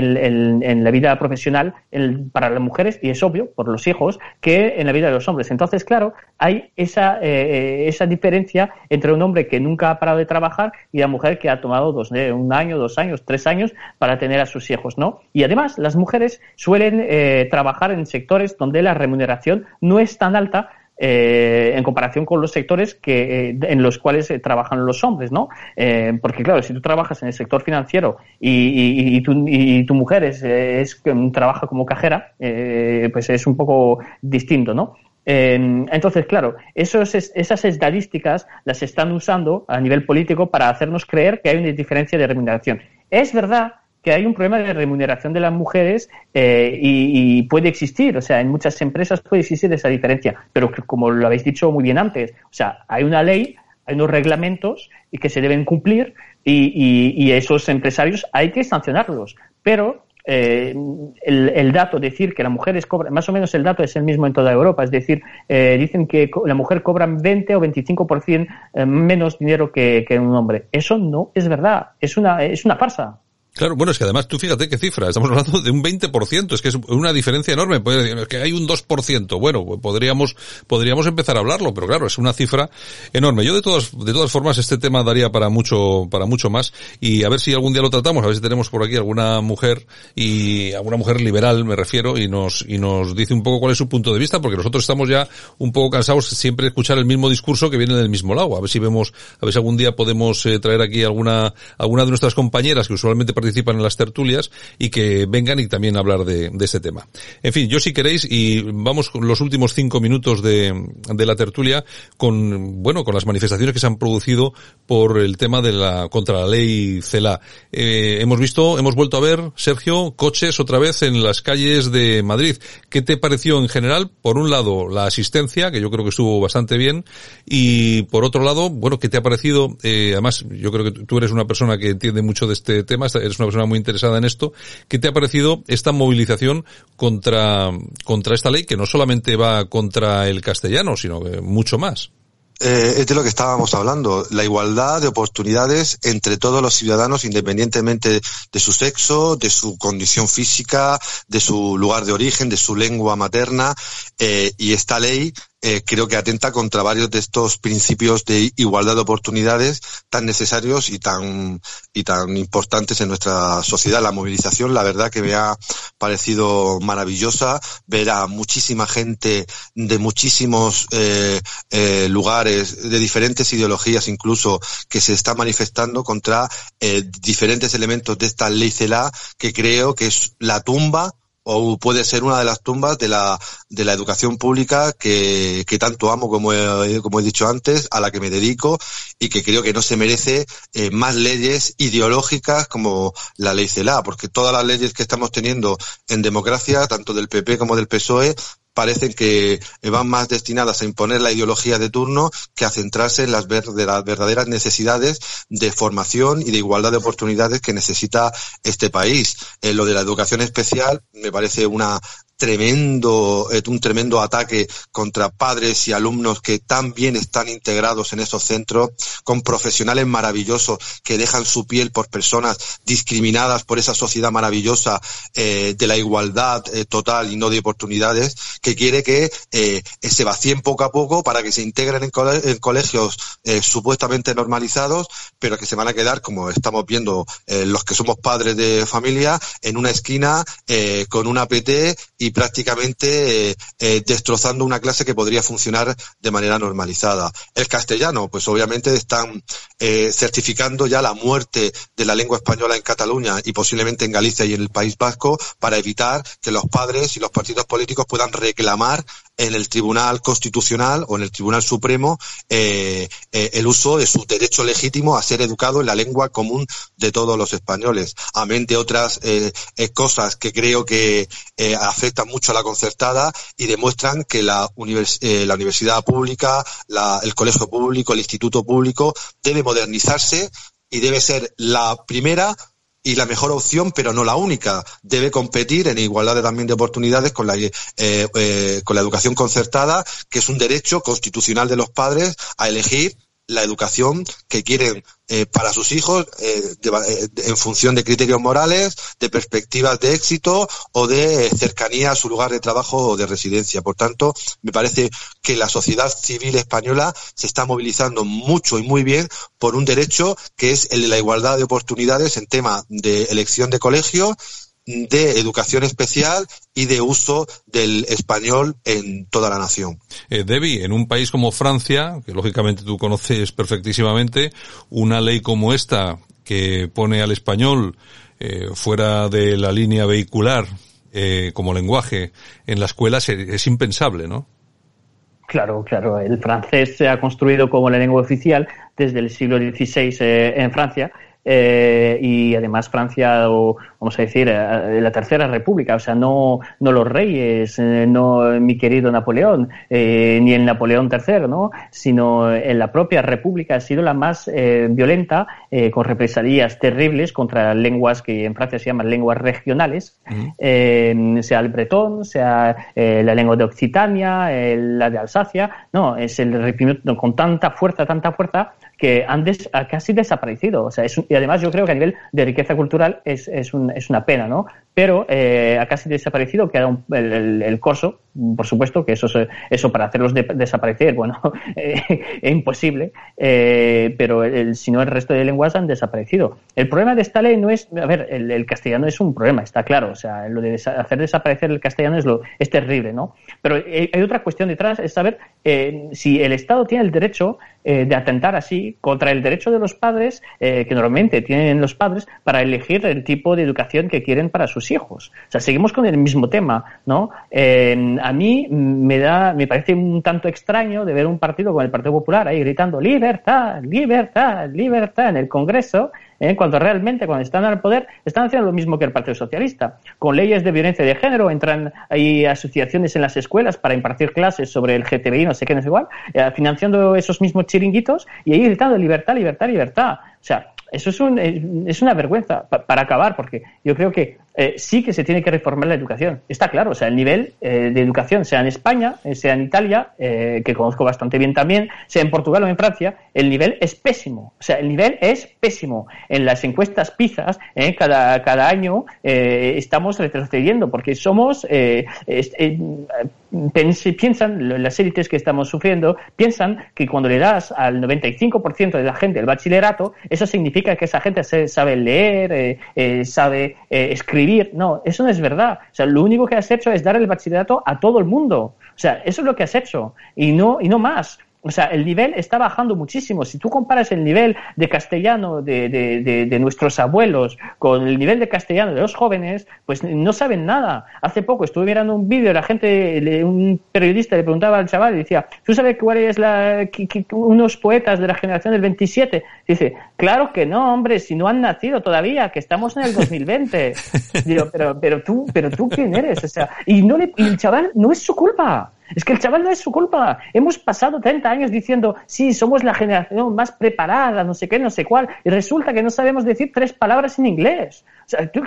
en, la vida profesional en- para las mujeres, y es obvio, por los hijos, que en la vida de los hombres. Entonces, claro, hay esa, eh, esa diferencia entre un hombre que nunca ha parado de trabajar y la mujer que ha tomado dos, un año, dos años, tres años para tener a sus hijos, ¿no? Y además, las mujeres suelen trabajar en sectores donde la remuneración no es tan alta eh, en comparación con los sectores que, eh, en los cuales eh, trabajan los hombres, ¿no? Eh, porque claro, si tú trabajas en el sector financiero y, y- y tu, y tu mujer es, es trabaja como cajera, pues es un poco distinto, ¿no? Entonces, claro, esos, es- esas estadísticas las están usando a nivel político para hacernos creer que hay una diferencia de remuneración. Es verdad que hay un problema de remuneración de las mujeres eh, y, y puede existir, o sea, en muchas empresas puede existir esa diferencia, pero como lo habéis dicho muy bien antes, o sea, hay una ley, hay unos reglamentos y que se deben cumplir y, y- y esos empresarios hay que sancionarlos, pero eh, el, el dato, decir que las mujeres cobran, más o menos el dato es el mismo en toda Europa, es decir, eh, dicen que la mujer cobra 20 o 25% eh, menos dinero que, que un hombre. Eso no es verdad, es una, es una farsa. Claro, bueno, es que además tú fíjate qué cifra, estamos hablando de un 20%, es que es una diferencia enorme, es que hay un 2%, bueno, pues podríamos, podríamos empezar a hablarlo, pero claro, es una cifra enorme. Yo de todas, de todas formas este tema daría para mucho, para mucho más y a ver si algún día lo tratamos, a ver si tenemos por aquí alguna mujer y alguna mujer liberal me refiero y nos, y nos dice un poco cuál es su punto de vista, porque nosotros estamos ya un poco cansados siempre de escuchar el mismo discurso que viene del mismo lado, a ver si vemos, a ver si algún día podemos eh, traer aquí alguna, alguna de nuestras compañeras que usualmente participan en las tertulias y que vengan y también hablar de, de este tema. En fin, yo si queréis y vamos con los últimos cinco minutos de, de la tertulia con, bueno, con las manifestaciones que se han producido por el tema de la, contra la ley CELA. Eh, hemos visto, hemos vuelto a ver, Sergio, coches otra vez en las calles de Madrid. ¿Qué te pareció en general? Por un lado, la asistencia, que yo creo que estuvo bastante bien, y por otro lado, bueno, ¿qué te ha parecido? Eh, además, yo creo que tú eres una persona que entiende mucho de este tema, una persona muy interesada en esto. ¿Qué te ha parecido esta movilización contra, contra esta ley que no solamente va contra el castellano, sino que mucho más? Eh, es de lo que estábamos hablando, la igualdad de oportunidades entre todos los ciudadanos independientemente de su sexo, de su condición física, de su lugar de origen, de su lengua materna, eh, y esta ley eh, creo que atenta contra varios de estos principios de igualdad de oportunidades tan necesarios y tan y tan importantes en nuestra sociedad. La movilización, la verdad que me ha parecido maravillosa ver a muchísima gente de muchísimos eh, eh, lugares, de diferentes ideologías incluso, que se está manifestando contra eh, diferentes elementos de esta ley CELA que creo que es la tumba o puede ser una de las tumbas de la, de la educación pública que, que tanto amo, como he, como he dicho antes, a la que me dedico y que creo que no se merece eh, más leyes ideológicas como la ley CELA, porque todas las leyes que estamos teniendo en democracia, tanto del PP como del PSOE, parecen que van más destinadas a imponer la ideología de turno que a centrarse en las verdaderas necesidades de formación y de igualdad de oportunidades que necesita este país. Eh, lo de la educación especial me parece una tremendo, eh, un tremendo ataque contra padres y alumnos que tan bien están integrados en esos centros, con profesionales maravillosos que dejan su piel por personas discriminadas por esa sociedad maravillosa eh, de la igualdad eh, total y no de oportunidades, que quiere que se vacíen poco a poco para que se integren en, cole- en colegios supuestamente normalizados, pero que se van a quedar, como estamos viendo los que somos padres de familia, en una esquina con una PT y prácticamente eh, eh, destrozando una clase que podría funcionar de manera normalizada. El castellano, pues obviamente están eh, certificando ya la muerte de la lengua española en Cataluña y posiblemente en Galicia y en el País Vasco para evitar que los padres y los partidos políticos puedan reclamar en el Tribunal Constitucional o en el Tribunal Supremo eh, eh, el uso de su derecho legítimo a ser educado en la lengua común de todos los españoles. Amén de otras eh, eh, cosas que creo que eh, afectan mucho a la concertada y demuestran que la, eh, la universidad pública, la- el colegio público, el instituto público debe modernizarse y debe ser la primera y la mejor opción, pero no la única. Debe competir en igualdad de, también de oportunidades con la, eh, eh, con la educación concertada, que es un derecho constitucional de los padres a elegir la educación que quieren eh, para sus hijos eh, eh, en función de criterios morales, de perspectivas de éxito o de cercanía a su lugar de trabajo o de residencia. Por tanto, me parece que la sociedad civil española se está movilizando mucho y muy bien por un derecho que es el de la igualdad de oportunidades en tema de elección de colegio, de educación especial y de uso del español en toda la nación. Eh, Debbie, en un país como Francia, que lógicamente tú conoces perfectísimamente, una ley como esta que pone al español eh, fuera de la línea vehicular eh, como lenguaje en la escuela es, es impensable, ¿no? Claro, claro. El francés se ha construido como la lengua oficial desde el siglo XVI eh, en Francia. Eh, y además Francia, o, vamos a decir, eh, la tercera república, o sea, no, no los reyes, eh, no mi querido Napoleón, eh, ni el Napoleón III, ¿no? sino en la propia república ha sido la más eh, violenta, con represalias terribles contra lenguas que en Francia se llaman lenguas regionales, sea el bretón, sea la lengua de Occitania, la de Alsacia, no, es el con tanta fuerza, tanta fuerza que han des- casi desaparecido. O sea, es y además yo creo que a nivel de riqueza cultural es, es, un- es una pena, ¿no? Pero eh, ha casi desaparecido, queda un- el, el- corso, por supuesto, que eso, eso para hacerlos de- desaparecer, bueno, eh, es imposible, eh, pero el, si no el resto de lenguas han desaparecido. El problema de esta ley no es, a ver, el, el castellano es un problema, está claro, o sea, lo de desa- hacer desaparecer el castellano es, lo, es terrible, ¿no? Pero eh, hay otra cuestión detrás, es saber eh, si el Estado tiene el derecho de atentar así contra el derecho de los padres, que normalmente tienen los padres, para elegir el tipo de educación que quieren para sus hijos. O sea, seguimos con el mismo tema, ¿no? A mí me da, me parece un tanto extraño de ver un partido como el Partido Popular ahí gritando libertad, libertad, libertad en el Congreso, ¿eh? cuando realmente cuando están al poder están haciendo lo mismo que el Partido Socialista. Con leyes de violencia de género entran ahí asociaciones en las escuelas para impartir clases sobre el GTBI, no sé qué, no sé igual, eh, financiando esos mismos chiringuitos y ahí gritando libertad, libertad, libertad. O sea, eso es, un, eh, es una vergüenza pa- para acabar, porque yo creo que eh, sí que se tiene que reformar la educación. Está claro, o sea, el nivel eh, de educación, sea en España, eh, sea en Italia, que conozco bastante bien también, sea en Portugal o en Francia, el nivel es pésimo. O sea, el nivel es pésimo. En las encuestas PISA, eh, cada, cada año estamos retrocediendo, porque somos, piensan, las élites que estamos sufriendo, piensan que cuando le das al 95% de la gente el bachillerato, eso significa que esa gente sabe leer, sabe eh, No, eso no es verdad. O sea, lo único que has hecho es dar el bachillerato a todo el mundo. O sea, eso es lo que has hecho y no, y no más. O sea, el nivel está bajando muchísimo. Si tú comparas el nivel de castellano de, de- de- de nuestros abuelos con el nivel de castellano de los jóvenes, pues no saben nada. Hace poco estuve mirando un vídeo, la gente, un periodista le preguntaba al chaval y decía, ¿tú sabes cuál es la, unos poetas de la generación del 27? Dice, claro que no, hombre, si no han nacido todavía, que estamos en el 2020. Digo, pero, pero tú, pero tú quién eres? O sea, y no le, y el chaval no es su culpa. Es que el chaval no es su culpa. Hemos pasado 30 años diciendo, sí, somos la generación más preparada, no sé qué, no sé cuál, y resulta que no sabemos decir tres palabras en inglés. O sea, ¿tú,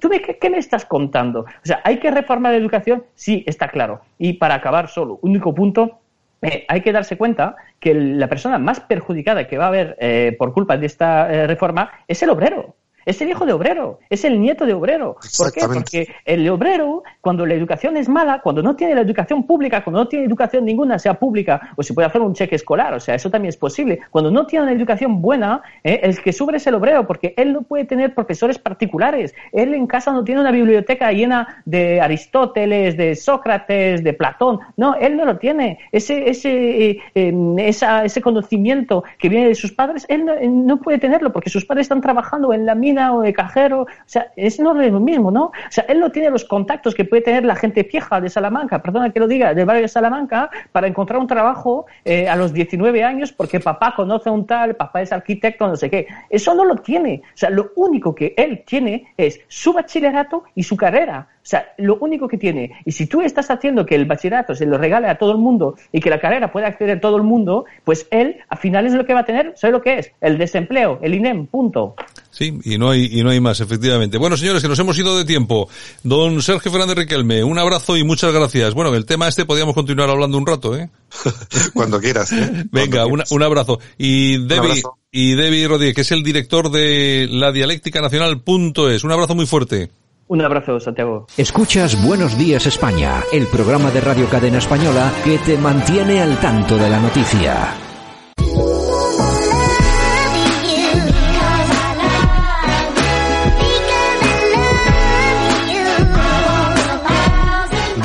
tú me- qué, me estás contando? O sea, ¿hay que reformar la educación? Sí, está claro. Y para acabar solo, único punto, eh, hay que darse cuenta que la persona más perjudicada que va a haber eh, por culpa de esta eh, reforma es el obrero. Es el hijo de obrero, es el nieto de obrero. ¿Por qué? Porque el obrero, cuando la educación es mala, cuando no tiene la educación pública, cuando no tiene educación ninguna, sea pública, o se puede hacer un cheque escolar, o sea, eso también es posible. Cuando no tiene una educación buena, eh, el que sufre es el obrero, porque él no puede tener profesores particulares. Él en casa no tiene una biblioteca llena de Aristóteles, de Sócrates, de Platón. No, él no lo tiene. Ese, ese, eh, em, esa- ese conocimiento que viene de sus padres, él no, él no puede tenerlo, porque sus padres están trabajando en la mina o de cajero. O sea, es no es lo mismo, ¿no? O sea, él no tiene los contactos que puede tener la gente vieja de Salamanca, perdona que lo diga, del barrio de Salamanca, para encontrar un trabajo eh, a los 19 años porque papá conoce a un tal, papá es arquitecto, no sé qué. Eso no lo tiene. O sea, lo único que él tiene es su bachillerato y su carrera. O sea, lo único que tiene. Y si tú estás haciendo que el bachillerato se lo regale a todo el mundo y que la carrera pueda acceder a todo el mundo, pues él, a finales, lo que va a tener, ¿sabe lo que es? El desempleo, el INEM, punto. Sí, y no hay, y no hay más, efectivamente. Bueno, señores, que nos hemos ido de tiempo. Don Sergio Fernández Riquelme, un abrazo y muchas gracias. Bueno, el tema este podríamos continuar hablando un rato, ¿eh? Cuando quieras. ¿eh? Venga, una- un abrazo. Y Debbie, abrazo. y Debbie Rodríguez, que es el director de la dialéctica nacional.es. Un abrazo muy fuerte. Un abrazo, Santiago. Escuchas Buenos Días España, el programa de Radio Cadena Española que te mantiene al tanto de la noticia.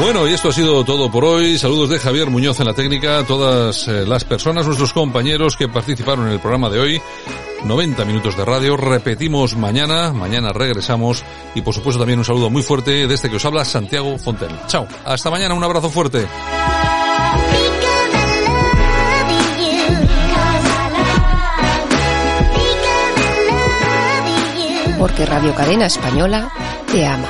Bueno, y esto ha sido todo por hoy. Saludos de Javier Muñoz en la técnica, todas eh, las personas, nuestros compañeros que participaron en el programa de hoy. 90 minutos de radio. Repetimos mañana, mañana regresamos y por supuesto también un saludo muy fuerte desde que os habla Santiago Fonten. Chao, hasta mañana, un abrazo fuerte. Porque Radio Cadena Española te ama.